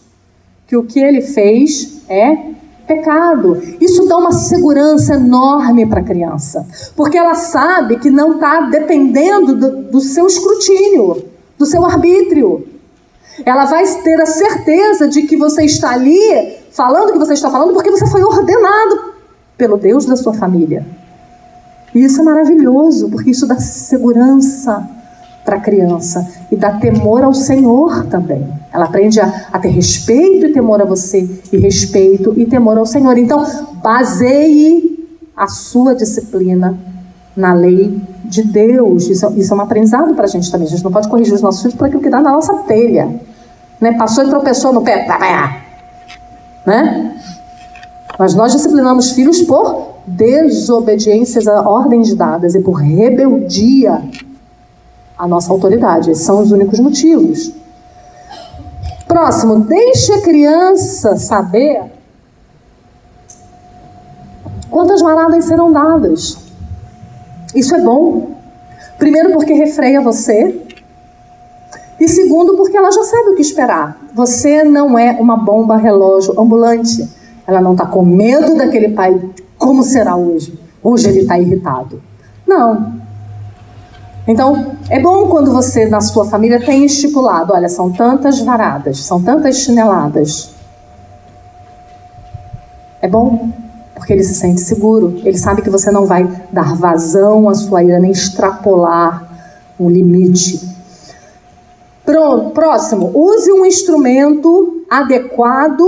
que o que ele fez é pecado. Isso dá uma segurança enorme para a criança, porque ela sabe que não está dependendo do, do seu escrutínio, do seu arbítrio. Ela vai ter a certeza de que você está ali falando o que você está falando porque você foi ordenado pelo Deus da sua família. E isso é maravilhoso, porque isso dá segurança para a criança e dá temor ao Senhor também. Ela aprende a, a, ter respeito e temor a você, e respeito e temor ao Senhor. Então, baseie a sua disciplina na lei de Deus. Isso, isso é um aprendizado para a gente também. A gente não pode corrigir os nossos filhos por aquilo que dá na nossa telha. Né? Passou e tropeçou no pé. Né? Mas nós disciplinamos filhos por desobediências a ordens dadas e por rebeldia a nossa autoridade. Esses são os únicos motivos. Próximo, deixe a criança saber quantas varadas serão dadas. Isso é bom. Primeiro, porque refreia você. E segundo, porque ela já sabe o que esperar. Você não é uma bomba relógio ambulante. Ela não está com medo daquele pai. Como será hoje? Hoje ele está irritado. Não. Então, é bom quando você, na sua família, tem estipulado: olha, são tantas varadas, são tantas chineladas. É bom, porque ele se sente seguro. Ele sabe que você não vai dar vazão à sua ira, nem extrapolar um limite. Pronto, próximo. Use um instrumento adequado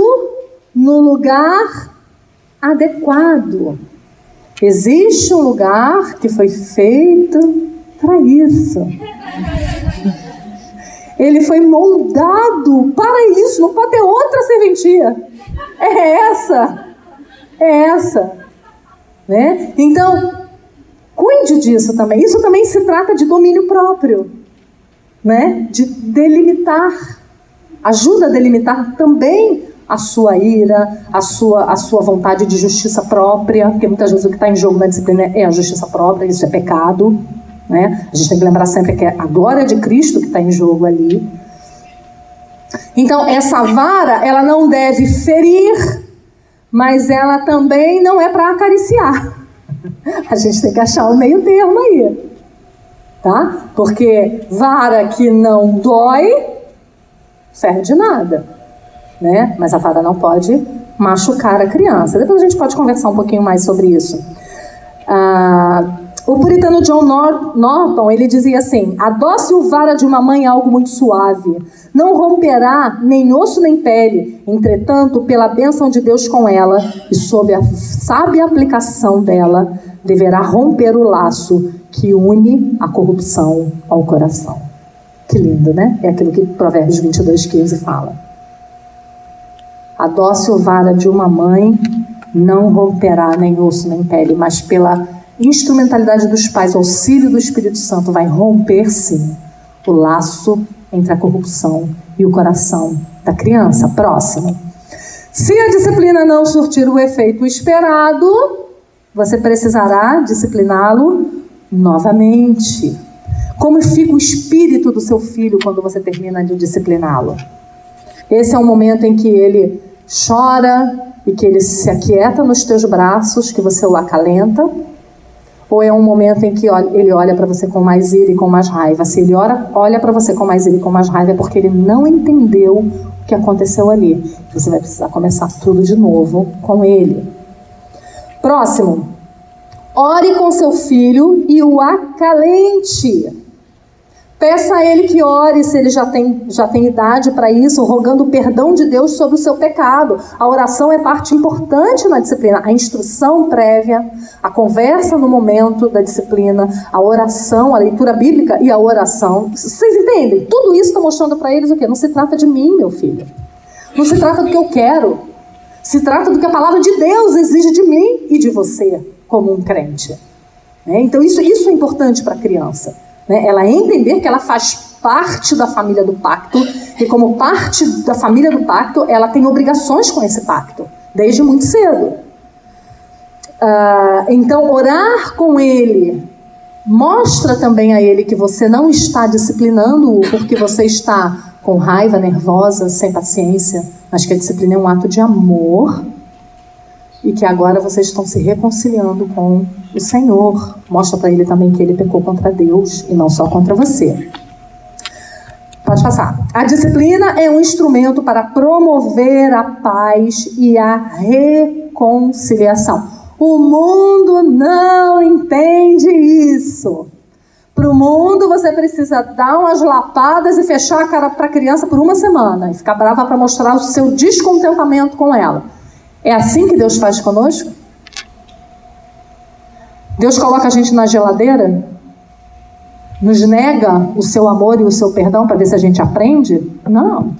no lugar adequado. Existe um lugar que foi feito para isso. Ele foi moldado para isso, não pode ter outra serventia. É essa. É essa. Né? Então, cuide disso também. Isso também se trata de domínio próprio, né? De delimitar. Ajuda a delimitar também a sua ira, a sua, a sua vontade de justiça própria, porque muitas vezes o que está em jogo na disciplina é a justiça própria, isso é pecado. Né? A gente tem que lembrar sempre que é a glória de Cristo que está em jogo ali. Então, essa vara, ela não deve ferir, mas ela também não é para acariciar. *laughs* A gente tem que achar o meio termo aí. Tá? Porque vara que não dói serve de nada. Né? Mas a vara não pode machucar a criança. Depois a gente pode conversar um pouquinho mais sobre isso. Ah, o puritano John Norton, ele dizia assim: a dócil vara de uma mãe é algo muito suave, não romperá nem osso nem pele, entretanto, pela bênção de Deus com ela e sob a sábia aplicação dela, deverá romper o laço que une a corrupção ao coração. Que lindo, né? É aquilo que Provérbios 22, 15 fala. A dócil vara de uma mãe não romperá nem osso nem pele, mas pela instrumentalidade dos pais, auxílio do Espírito Santo, vai romper sim o laço entre a corrupção e o coração da criança. Próximo. Se a disciplina não surtir o efeito esperado, você precisará discipliná-lo novamente. Como fica o espírito do seu filho quando você termina de discipliná-lo? Esse é o momento em que ele chora e que ele se aquieta nos teus braços, que você o acalenta? Ou é um momento em que ele olha para você com mais ira e com mais raiva? Se ele olha para você com mais ira e com mais raiva, é porque ele não entendeu o que aconteceu ali. Você vai precisar começar tudo de novo com ele. Próximo. Ore com seu filho e o acalente. Peça a ele que ore se ele já tem, já tem idade para isso, rogando o perdão de Deus sobre o seu pecado. A oração é parte importante na disciplina. A instrução prévia, a conversa no momento da disciplina, a oração, a leitura bíblica e a oração. Vocês entendem? Tudo isso está mostrando para eles o quê? Não se trata de mim, meu filho. Não se trata do que eu quero. Se trata do que a palavra de Deus exige de mim e de você, como um crente. Né? Então, isso, isso é importante para a criança. Né? Ela entender que ela faz parte da família do pacto e, como parte da família do pacto, ela tem obrigações com esse pacto, desde muito cedo. Uh, então, orar com ele mostra também a ele que você não está disciplinando-o porque você está com raiva, nervosa, sem paciência, mas que a disciplina é um ato de amor e que agora vocês estão se reconciliando com o Senhor. Mostra para ele também que ele pecou contra Deus e não só contra você. Pode passar. A disciplina é um instrumento para promover a paz e a reconciliação. O mundo não entende isso. Para o mundo, você precisa dar umas lapadas e fechar a cara para a criança por uma semana e ficar brava para mostrar o seu descontentamento com ela. É assim que Deus faz conosco? Deus coloca a gente na geladeira, nos nega o seu amor e o seu perdão para ver se a gente aprende? Não.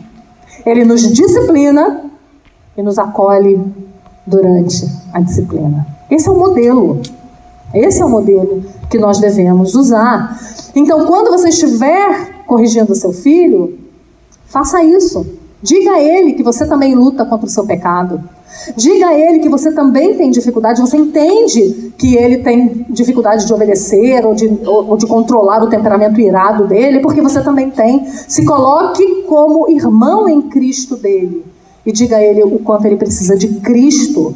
Ele nos disciplina e nos acolhe durante a disciplina. Esse é o modelo. Esse é o modelo que nós devemos usar. Então, quando você estiver corrigindo seu filho, faça isso. Diga a ele que você também luta contra o seu pecado. Diga a ele que você também tem dificuldade, você entende que ele tem dificuldade de obedecer ou de, ou, de controlar o temperamento irado dele, porque você também tem. Se coloque como irmão em Cristo dele e diga a ele o quanto ele precisa de Cristo.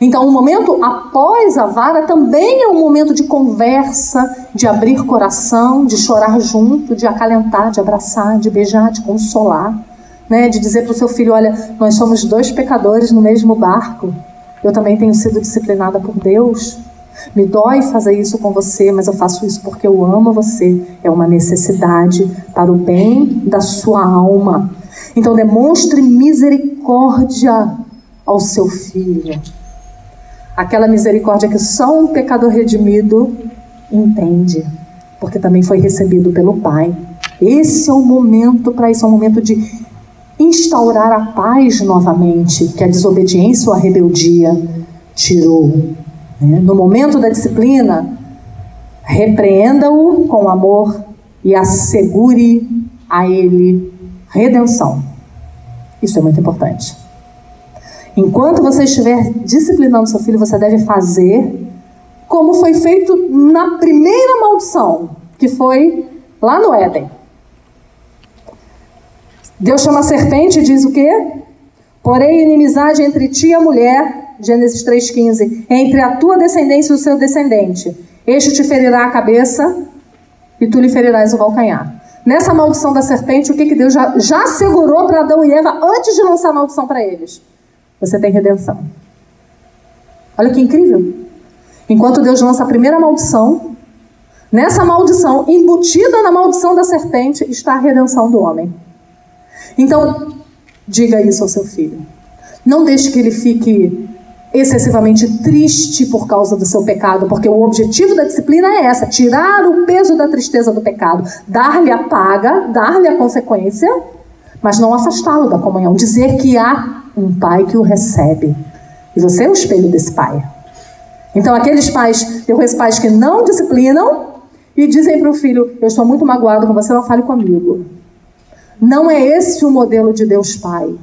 Então, o momento após a vara também é um momento de conversa, de abrir coração, de chorar junto, de acalentar, de abraçar, de beijar, de consolar né, de dizer para o seu filho: olha, nós somos dois pecadores no mesmo barco. Eu também tenho sido disciplinada por Deus. Me dói fazer isso com você, mas eu faço isso porque eu amo você. É uma necessidade para o bem da sua alma. Então demonstre misericórdia ao seu filho. Aquela misericórdia que só um pecador redimido entende, porque também foi recebido pelo Pai. Esse é o momento para isso, é um momento de instaurar a paz novamente, que a desobediência ou a rebeldia tirou. Né? No momento da disciplina, repreenda-o com amor e assegure a ele redenção. Isso é muito importante. Enquanto você estiver disciplinando seu filho, você deve fazer como foi feito na primeira maldição, que foi lá no Éden. Deus chama a serpente e diz o quê? Porém, inimizade entre ti e a mulher, Gênesis 3,15, entre a tua descendência e o seu descendente. Este te ferirá a cabeça e tu lhe ferirás o calcanhar. Nessa maldição da serpente, o que, que Deus já, já segurou para Adão e Eva antes de lançar a maldição para eles? Você tem redenção. Olha que incrível. Enquanto Deus lança a primeira maldição, nessa maldição, embutida na maldição da serpente, está a redenção do homem. Então, diga isso ao seu filho. Não deixe que ele fique excessivamente triste por causa do seu pecado, porque o objetivo da disciplina é essa: tirar o peso da tristeza do pecado, dar-lhe a paga, dar-lhe a consequência, mas não afastá-lo da comunhão. Dizer que há um pai que o recebe. E você é o espelho desse pai. Então, aqueles pais, eu conheço pais que não disciplinam e dizem para o filho: Eu estou muito magoado com você, não fale comigo. Não é esse o modelo de Deus Pai.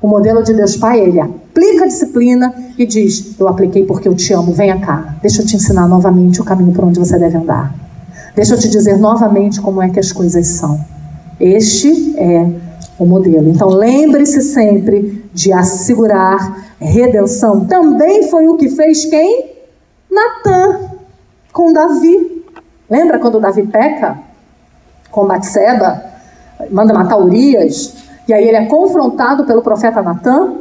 O modelo de Deus Pai, ele aplica a disciplina e diz: Eu apliquei porque eu te amo, venha cá, deixa eu te ensinar novamente o caminho por onde você deve andar. Deixa eu te dizer novamente como é que as coisas são. Este é o modelo. Então lembre-se sempre de assegurar redenção. Também foi o que fez quem? Natan com Davi. Lembra quando Davi peca com Batseba, manda matar Urias, e aí ele é confrontado pelo profeta Natan?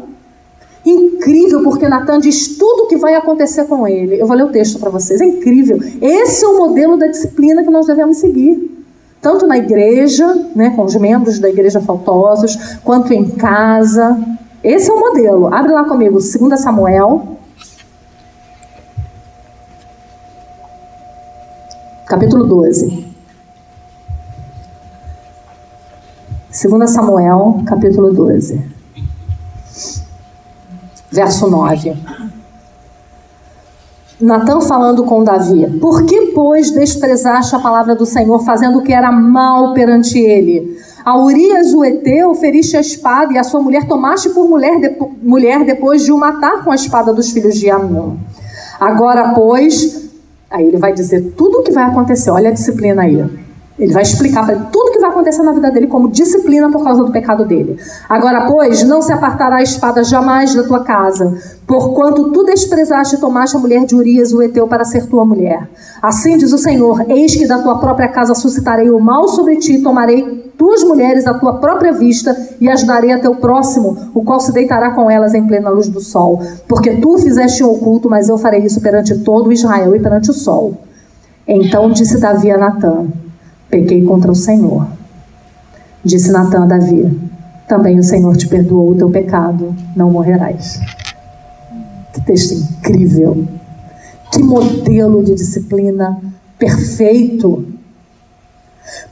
Incrível, porque Natan diz tudo o que vai acontecer com ele. Eu vou ler o texto para vocês. É incrível. Esse é o modelo da disciplina que nós devemos seguir. Tanto na igreja, né, com os membros da igreja faltosos, quanto em casa. Esse é o modelo. Abre lá comigo, 2 Samuel. Capítulo 12. 2 Samuel, capítulo 12. Verso 9. Natan falando com Davi: Por que, pois, desprezaste a palavra do Senhor, fazendo o que era mal perante ele? A Urias o Eteu feriste a espada, e a sua mulher tomaste por mulher, de, mulher depois de o matar com a espada dos filhos de Amon. Agora, pois, aí ele vai dizer tudo o que vai acontecer, olha a disciplina aí. Ele vai explicar para tudo que vai acontecer na vida dele como disciplina por causa do pecado dele. Agora, pois, não se apartará a espada jamais da tua casa, porquanto tu desprezaste e tomaste a mulher de Urias, o Eteu, para ser tua mulher. Assim diz o Senhor: Eis que da tua própria casa suscitarei o mal sobre ti, tomarei tuas mulheres à tua própria vista e as darei a teu próximo, o qual se deitará com elas em plena luz do sol. Porque tu fizeste o oculto, mas eu farei isso perante todo Israel e perante o sol. Então disse Davi a Natã: Pequei contra o Senhor. Disse Natan a Davi: Também o Senhor te perdoou o teu pecado, não morrerás. Que texto incrível! Que modelo de disciplina perfeito!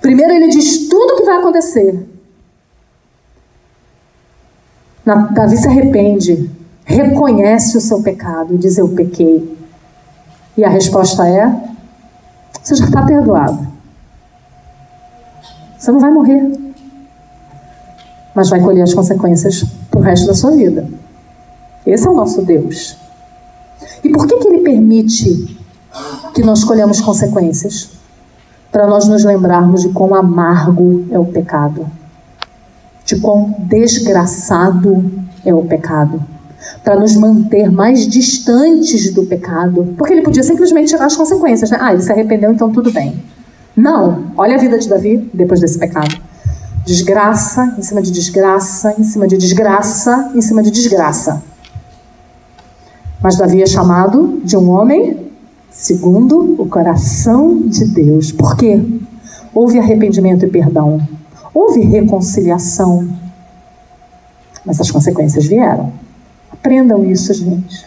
Primeiro ele diz tudo o que vai acontecer. Davi se arrepende, reconhece o seu pecado e diz: Eu pequei. E a resposta é: Você já está perdoado. Você não vai morrer. Mas vai colher as consequências para o resto da sua vida. Esse é o nosso Deus. E por que, que ele permite que nós colhamos consequências? Para nós nos lembrarmos de quão amargo é o pecado, de quão desgraçado é o pecado, para nos manter mais distantes do pecado. Porque ele podia simplesmente tirar as consequências, né? Ah, ele se arrependeu, então tudo bem. Não. Olha a vida de Davi depois desse pecado. Desgraça em cima de desgraça, em cima de desgraça, em cima de desgraça. Mas Davi é chamado de um homem segundo o coração de Deus. Por quê? Houve arrependimento e perdão. Houve reconciliação. Mas as consequências vieram. Aprendam isso, gente.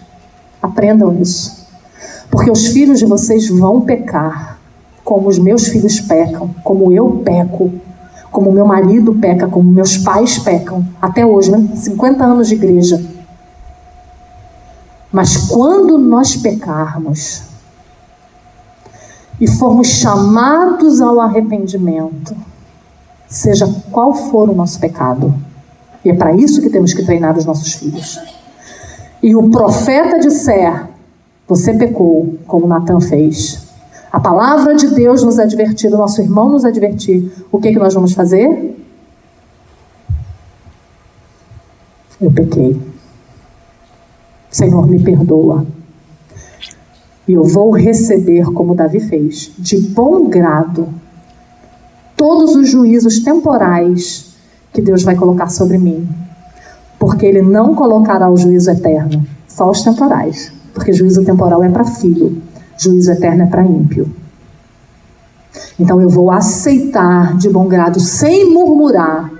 Aprendam isso. Porque os filhos de vocês vão pecar como os meus filhos pecam, como eu peco, como meu marido peca, como meus pais pecam, até hoje, né? 50 anos de igreja. Mas quando nós pecarmos e formos chamados ao arrependimento, seja qual for o nosso pecado, e é para isso que temos que treinar os nossos filhos. E o profeta disser: Você pecou, como Natan fez. A palavra de Deus nos advertir, o nosso irmão nos advertir, o que, é que nós vamos fazer? Eu pequei. Senhor, me perdoa. E eu vou receber, como Davi fez, de bom grado, todos os juízos temporais que Deus vai colocar sobre mim. Porque Ele não colocará o juízo eterno, só os temporais. Porque juízo temporal é para filho juízo eterno é para ímpio. Então eu vou aceitar de bom grado, sem murmurar,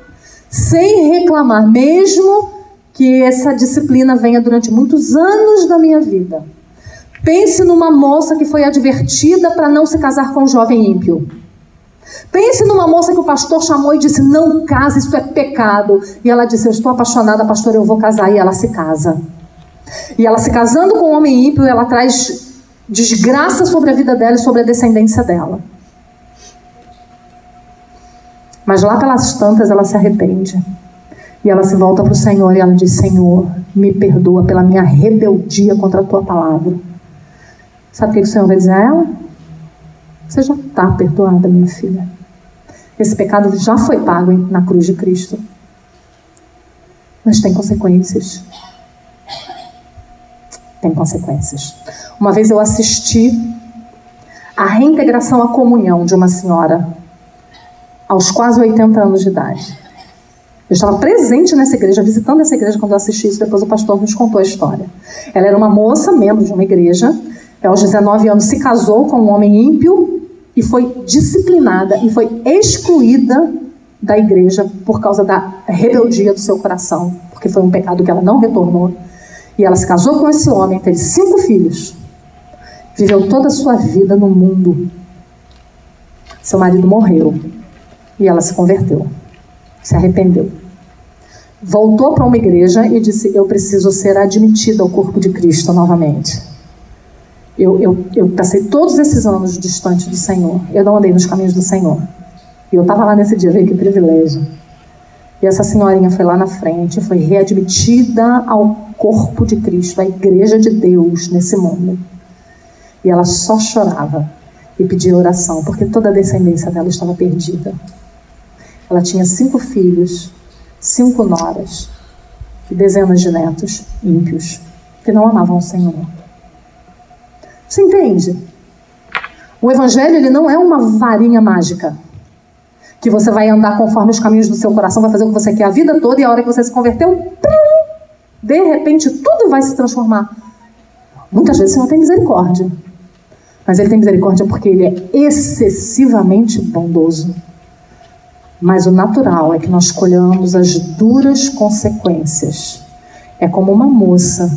sem reclamar, mesmo que essa disciplina venha durante muitos anos da minha vida. Pense numa moça que foi advertida para não se casar com um jovem ímpio. Pense numa moça que o pastor chamou e disse: Não case, isso é pecado. E ela disse: Eu estou apaixonada, pastor, eu vou casar. E ela se casa. E ela se casando com um homem ímpio, ela traz desgraça sobre a vida dela e sobre a descendência dela. Mas lá pelas tantas ela se arrepende. E ela se volta para o Senhor e ela diz: Senhor, me perdoa pela minha rebeldia contra a tua palavra. Sabe o que o Senhor vai dizer a ela? Você já está perdoada, minha filha. Esse pecado já foi pago na cruz de Cristo. Mas tem consequências. Tem consequências. Uma vez eu assisti a reintegração à comunhão de uma senhora aos quase 80 anos de idade. Eu estava presente nessa igreja, visitando essa igreja quando eu assisti isso, depois o pastor nos contou a história. Ela era uma moça, membro de uma igreja, aos 19 anos se casou com um homem ímpio e foi disciplinada e foi excluída da igreja por causa da rebeldia do seu coração, porque foi um pecado que ela não retornou. E ela se casou com esse homem, teve cinco filhos, viveu toda a sua vida no mundo. Seu marido morreu e ela se converteu, se arrependeu voltou para uma igreja e disse: Eu preciso ser admitida ao corpo de Cristo novamente. Eu, eu, eu passei todos esses anos distante do Senhor. Eu não andei nos caminhos do Senhor. E eu estava lá nesse dia, veio que privilégio. E essa senhorinha foi lá na frente, foi readmitida ao corpo de Cristo, à igreja de Deus nesse mundo. E ela só chorava e pedia oração, porque toda a descendência dela estava perdida. Ela tinha cinco filhos, cinco noras e dezenas de netos ímpios que não amavam o Senhor. Você entende? O Evangelho ele não é uma varinha mágica que você vai andar conforme os caminhos do seu coração, vai fazer o que você quer a vida toda e a hora que você se converteu, de repente tudo vai se transformar. Muitas vezes o Senhor tem misericórdia, mas Ele tem misericórdia porque Ele é excessivamente bondoso. Mas o natural é que nós colhamos as duras consequências. É como uma moça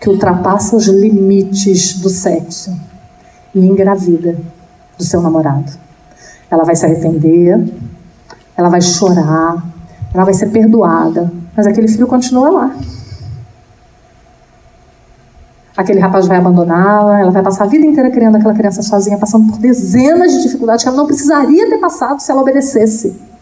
que ultrapassa os limites do sexo e engravida do seu namorado. Ela vai se arrepender, ela vai chorar, ela vai ser perdoada, mas aquele filho continua lá. Aquele rapaz vai abandoná-la, ela vai passar a vida inteira criando aquela criança sozinha, passando por dezenas de dificuldades que ela não precisaria ter passado se ela obedecesse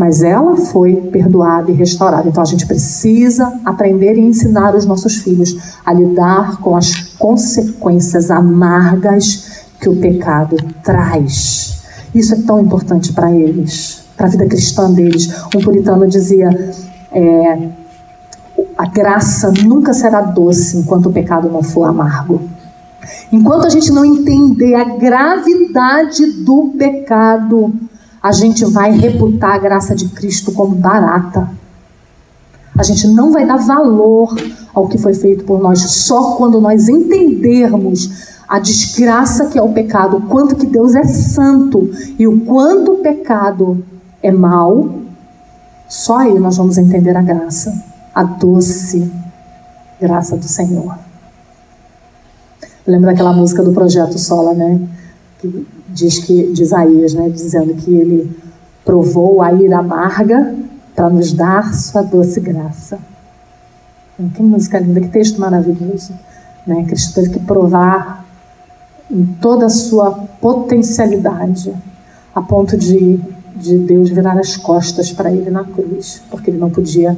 mas ela foi perdoada e restaurada. Então a gente precisa aprender e ensinar os nossos filhos a lidar com as consequências amargas que o pecado traz. Isso é tão importante para eles, para a vida cristã deles. Um puritano dizia: é, a graça nunca será doce enquanto o pecado não for amargo. Enquanto a gente não entender a gravidade do pecado, a gente vai reputar a graça de Cristo como barata. A gente não vai dar valor ao que foi feito por nós só quando nós entendermos a desgraça que é o pecado, o quanto que Deus é santo e o quanto o pecado é mal. Só aí nós vamos entender a graça, a doce graça do Senhor. Lembra aquela música do Projeto Sola, né? Que diz que de Isaías, né, dizendo que ele provou a ira amarga para nos dar sua doce graça. Que música linda, que texto maravilhoso. Né? Cristo teve que provar em toda a sua potencialidade, a ponto de, de Deus virar as costas para ele na cruz, porque ele não podia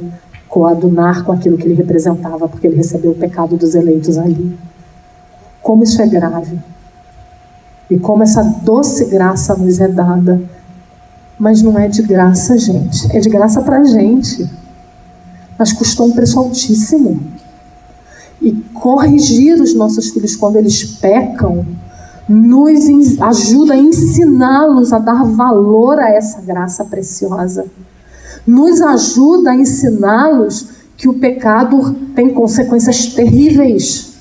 coadunar com aquilo que ele representava, porque ele recebeu o pecado dos eleitos ali. Como isso é grave. E como essa doce graça nos é dada. Mas não é de graça, gente. É de graça para gente. Mas custou um preço altíssimo. E corrigir os nossos filhos quando eles pecam nos ajuda a ensiná-los a dar valor a essa graça preciosa. Nos ajuda a ensiná-los que o pecado tem consequências terríveis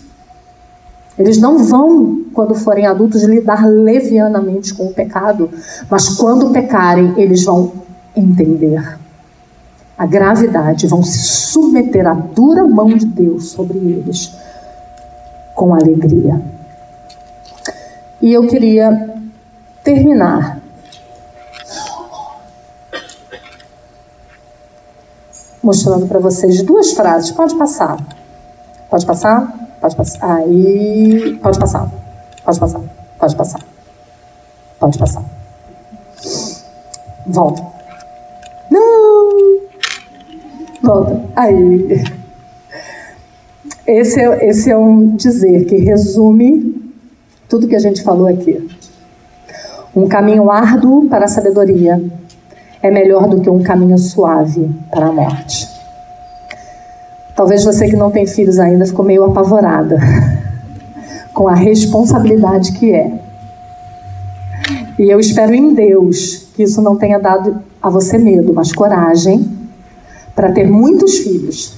eles não vão, quando forem adultos, lidar levianamente com o pecado, mas quando pecarem, eles vão entender a gravidade, vão se submeter à dura mão de Deus sobre eles com alegria. E eu queria terminar mostrando para vocês duas frases. Pode passar. Pode passar? Pode passar. Aí. Pode passar. Pode passar. Pode passar. Pode passar. Volta. Não! Volta. Aí. Esse é, esse é um dizer que resume tudo que a gente falou aqui. Um caminho árduo para a sabedoria é melhor do que um caminho suave para a morte. Talvez você que não tem filhos ainda ficou meio apavorada *laughs* com a responsabilidade que é. E eu espero em Deus que isso não tenha dado a você medo, mas coragem para ter muitos filhos.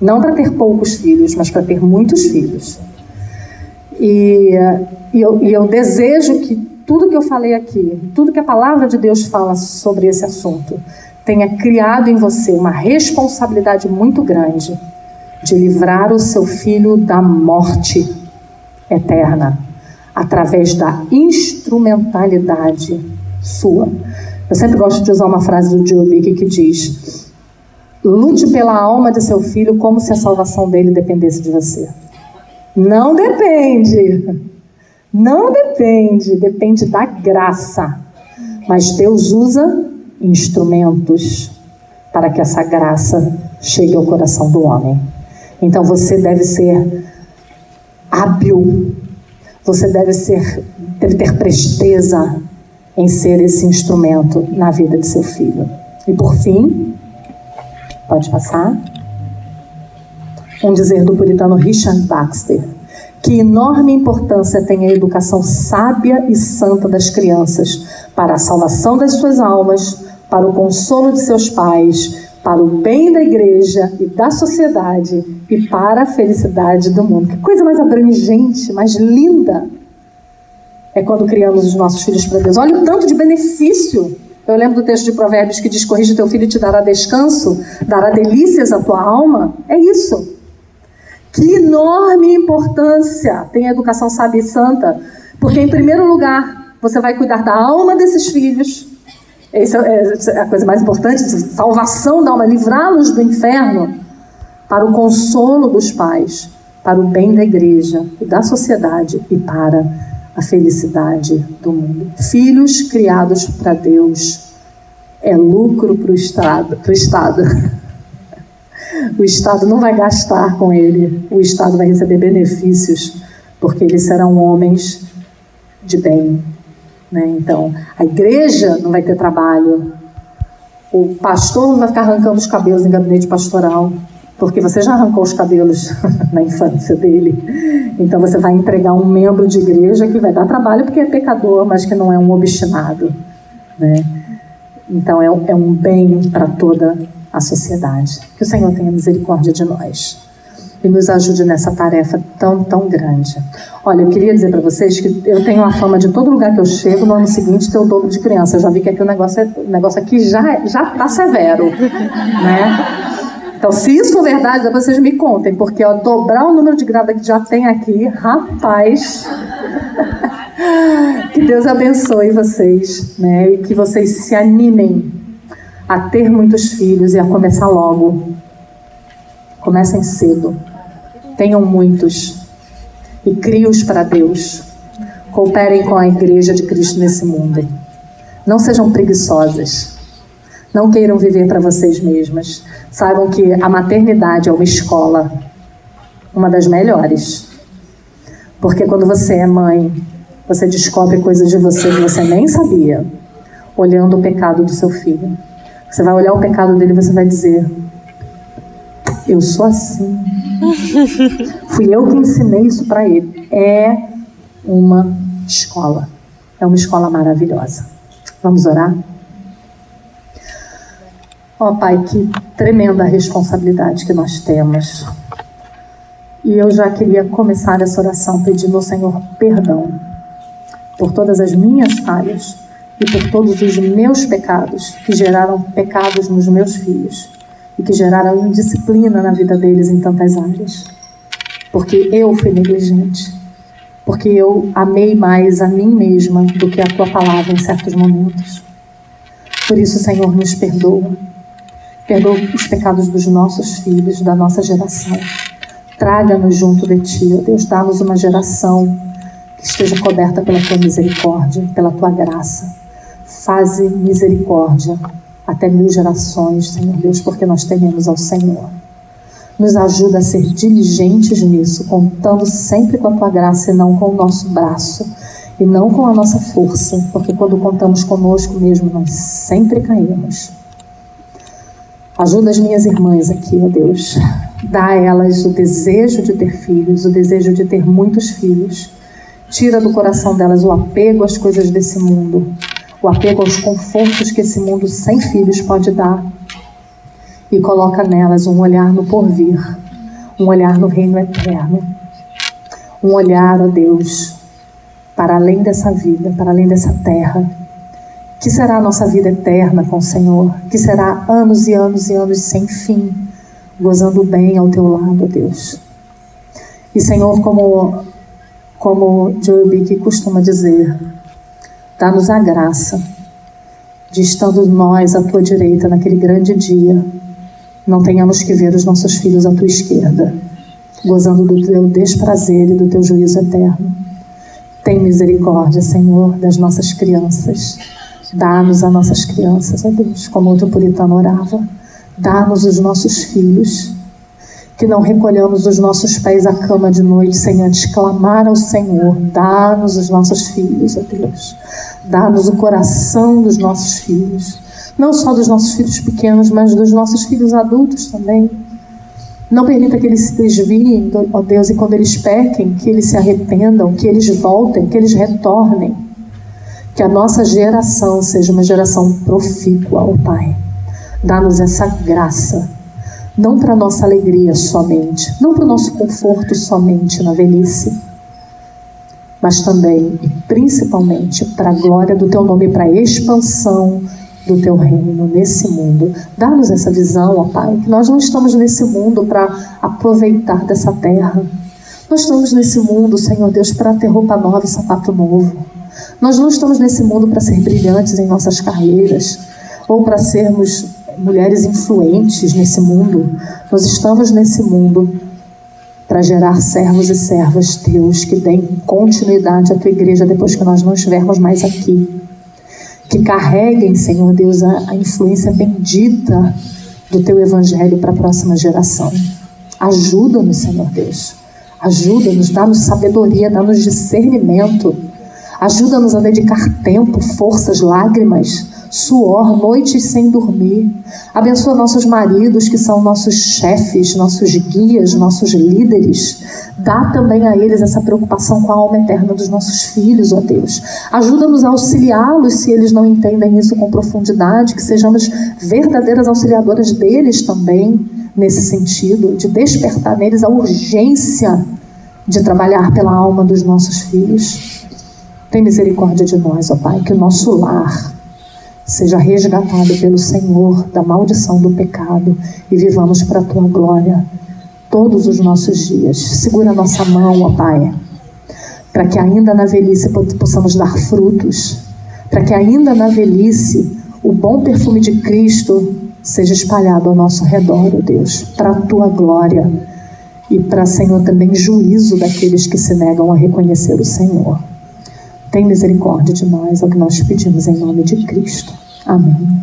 Não para ter poucos filhos, mas para ter muitos filhos. E, e, eu, e eu desejo que tudo que eu falei aqui, tudo que a palavra de Deus fala sobre esse assunto, tenha criado em você uma responsabilidade muito grande de livrar o seu filho da morte eterna através da instrumentalidade sua. Eu sempre gosto de usar uma frase do Joe que diz: Lute pela alma de seu filho como se a salvação dele dependesse de você. Não depende. Não depende, depende da graça. Mas Deus usa instrumentos para que essa graça chegue ao coração do homem. Então você deve ser hábil, você deve ser, deve ter presteza em ser esse instrumento na vida de seu filho. E por fim, pode passar, um dizer do puritano Richard Baxter, que enorme importância tem a educação sábia e santa das crianças para a salvação das suas almas, para o consolo de seus pais, para o bem da igreja e da sociedade e para a felicidade do mundo. Que coisa mais abrangente, mais linda é quando criamos os nossos filhos para Deus. Olha o tanto de benefício. Eu lembro do texto de Provérbios que diz: Corrige teu filho e te dará descanso, dará delícias à tua alma. É isso. Que enorme importância tem a educação sábia e santa, porque, em primeiro lugar, você vai cuidar da alma desses filhos, essa é a coisa mais importante, salvação da alma, livrá-los do inferno para o consolo dos pais, para o bem da igreja e da sociedade e para a felicidade do mundo. Filhos criados para Deus é lucro para o Estado. Pro estado. O Estado não vai gastar com ele, o Estado vai receber benefícios, porque eles serão homens de bem, né? Então, a igreja não vai ter trabalho, o pastor não vai ficar arrancando os cabelos em gabinete pastoral, porque você já arrancou os cabelos *laughs* na infância dele. Então você vai entregar um membro de igreja que vai dar trabalho porque é pecador, mas que não é um obstinado. Né? Então é, é um bem para toda a sociedade. Que o Senhor tenha misericórdia de nós e nos ajude nessa tarefa tão, tão grande. Olha, eu queria dizer para vocês que eu tenho a fama de todo lugar que eu chego, no ano seguinte ter o dobro de criança. Eu já vi que aqui o negócio, é, o negócio aqui já está severo, né? Então, se isso for verdade, vocês me contem, porque ó, dobrar o número de grávidas que já tem aqui, rapaz. *laughs* que Deus abençoe vocês, né? E que vocês se animem a ter muitos filhos e a começar logo. Comecem cedo. Tenham muitos e crie-os para Deus. Cooperem com a igreja de Cristo nesse mundo. Não sejam preguiçosas. Não queiram viver para vocês mesmas. Saibam que a maternidade é uma escola, uma das melhores. Porque quando você é mãe, você descobre coisas de você que você nem sabia, olhando o pecado do seu filho. Você vai olhar o pecado dele e você vai dizer: Eu sou assim. *laughs* Fui eu que ensinei isso para ele. É uma escola. É uma escola maravilhosa. Vamos orar? Ó oh, Pai, que tremenda responsabilidade que nós temos. E eu já queria começar essa oração pedindo ao Senhor perdão por todas as minhas falhas e por todos os meus pecados que geraram pecados nos meus filhos e que geraram indisciplina na vida deles em tantas áreas. Porque eu fui negligente. Porque eu amei mais a mim mesma do que a tua palavra em certos momentos. Por isso, Senhor, nos perdoa. Perdoa os pecados dos nossos filhos, da nossa geração. Traga-nos junto de ti, ó Deus. Dá-nos uma geração que esteja coberta pela tua misericórdia, pela tua graça. Faze misericórdia até mil gerações, Senhor Deus, porque nós tememos ao Senhor. Nos ajuda a ser diligentes nisso, contando sempre com a tua graça e não com o nosso braço e não com a nossa força, porque quando contamos conosco mesmo, nós sempre caímos. Ajuda as minhas irmãs aqui, ó Deus. Dá a elas o desejo de ter filhos, o desejo de ter muitos filhos. Tira do coração delas o apego às coisas desse mundo, o apego aos confortos que esse mundo sem filhos pode dar. E coloca nelas um olhar no porvir, um olhar no reino eterno. Um olhar, ó Deus, para além dessa vida, para além dessa terra. Que será a nossa vida eterna com o Senhor? Que será anos e anos e anos sem fim, gozando bem ao teu lado, Deus. E Senhor, como como Joe que costuma dizer, dá-nos a graça de estando nós à tua direita naquele grande dia, não tenhamos que ver os nossos filhos à tua esquerda, gozando do teu desprazer e do teu juízo eterno. Tem misericórdia, Senhor, das nossas crianças. Dá-nos a nossas crianças, ó Deus, como outro puritano orava. Dá-nos os nossos filhos. Que não recolhamos os nossos pés à cama de noite sem antes clamar ao Senhor. Dá-nos os nossos filhos, ó Deus. Dá-nos o coração dos nossos filhos. Não só dos nossos filhos pequenos, mas dos nossos filhos adultos também não permita que eles se desviem, ó Deus, e quando eles pequem, que eles se arrependam, que eles voltem, que eles retornem. Que a nossa geração seja uma geração profícua, ó Pai. Dá-nos essa graça, não para nossa alegria somente, não para o nosso conforto somente na velhice, mas também e principalmente para a glória do Teu nome, para a expansão do teu reino nesse mundo. Dá-nos essa visão, ó Pai, que nós não estamos nesse mundo para aproveitar dessa terra. Nós estamos nesse mundo, Senhor Deus, para ter roupa nova e sapato novo. Nós não estamos nesse mundo para ser brilhantes em nossas carreiras ou para sermos mulheres influentes nesse mundo. Nós estamos nesse mundo para gerar servos e servas teus que deem continuidade à tua igreja depois que nós não estivermos mais aqui que carreguem, Senhor Deus, a, a influência bendita do teu evangelho para a próxima geração. Ajuda-nos, Senhor Deus. Ajuda-nos, dá-nos sabedoria, dá-nos discernimento. Ajuda-nos a dedicar tempo, forças, lágrimas suor, noites sem dormir. Abençoa nossos maridos, que são nossos chefes, nossos guias, nossos líderes. Dá também a eles essa preocupação com a alma eterna dos nossos filhos, ó Deus. Ajuda-nos a auxiliá-los se eles não entendem isso com profundidade, que sejamos verdadeiras auxiliadoras deles também, nesse sentido, de despertar neles a urgência de trabalhar pela alma dos nossos filhos. Tem misericórdia de nós, ó Pai, que o nosso lar seja resgatado pelo Senhor da maldição do pecado e vivamos para a tua glória todos os nossos dias. Segura nossa mão, ó Pai, para que ainda na velhice possamos dar frutos, para que ainda na velhice o bom perfume de Cristo seja espalhado ao nosso redor, ó Deus, para a tua glória e para, Senhor, também juízo daqueles que se negam a reconhecer o Senhor. Tem misericórdia de nós, é o que nós pedimos em nome de Cristo. Amém.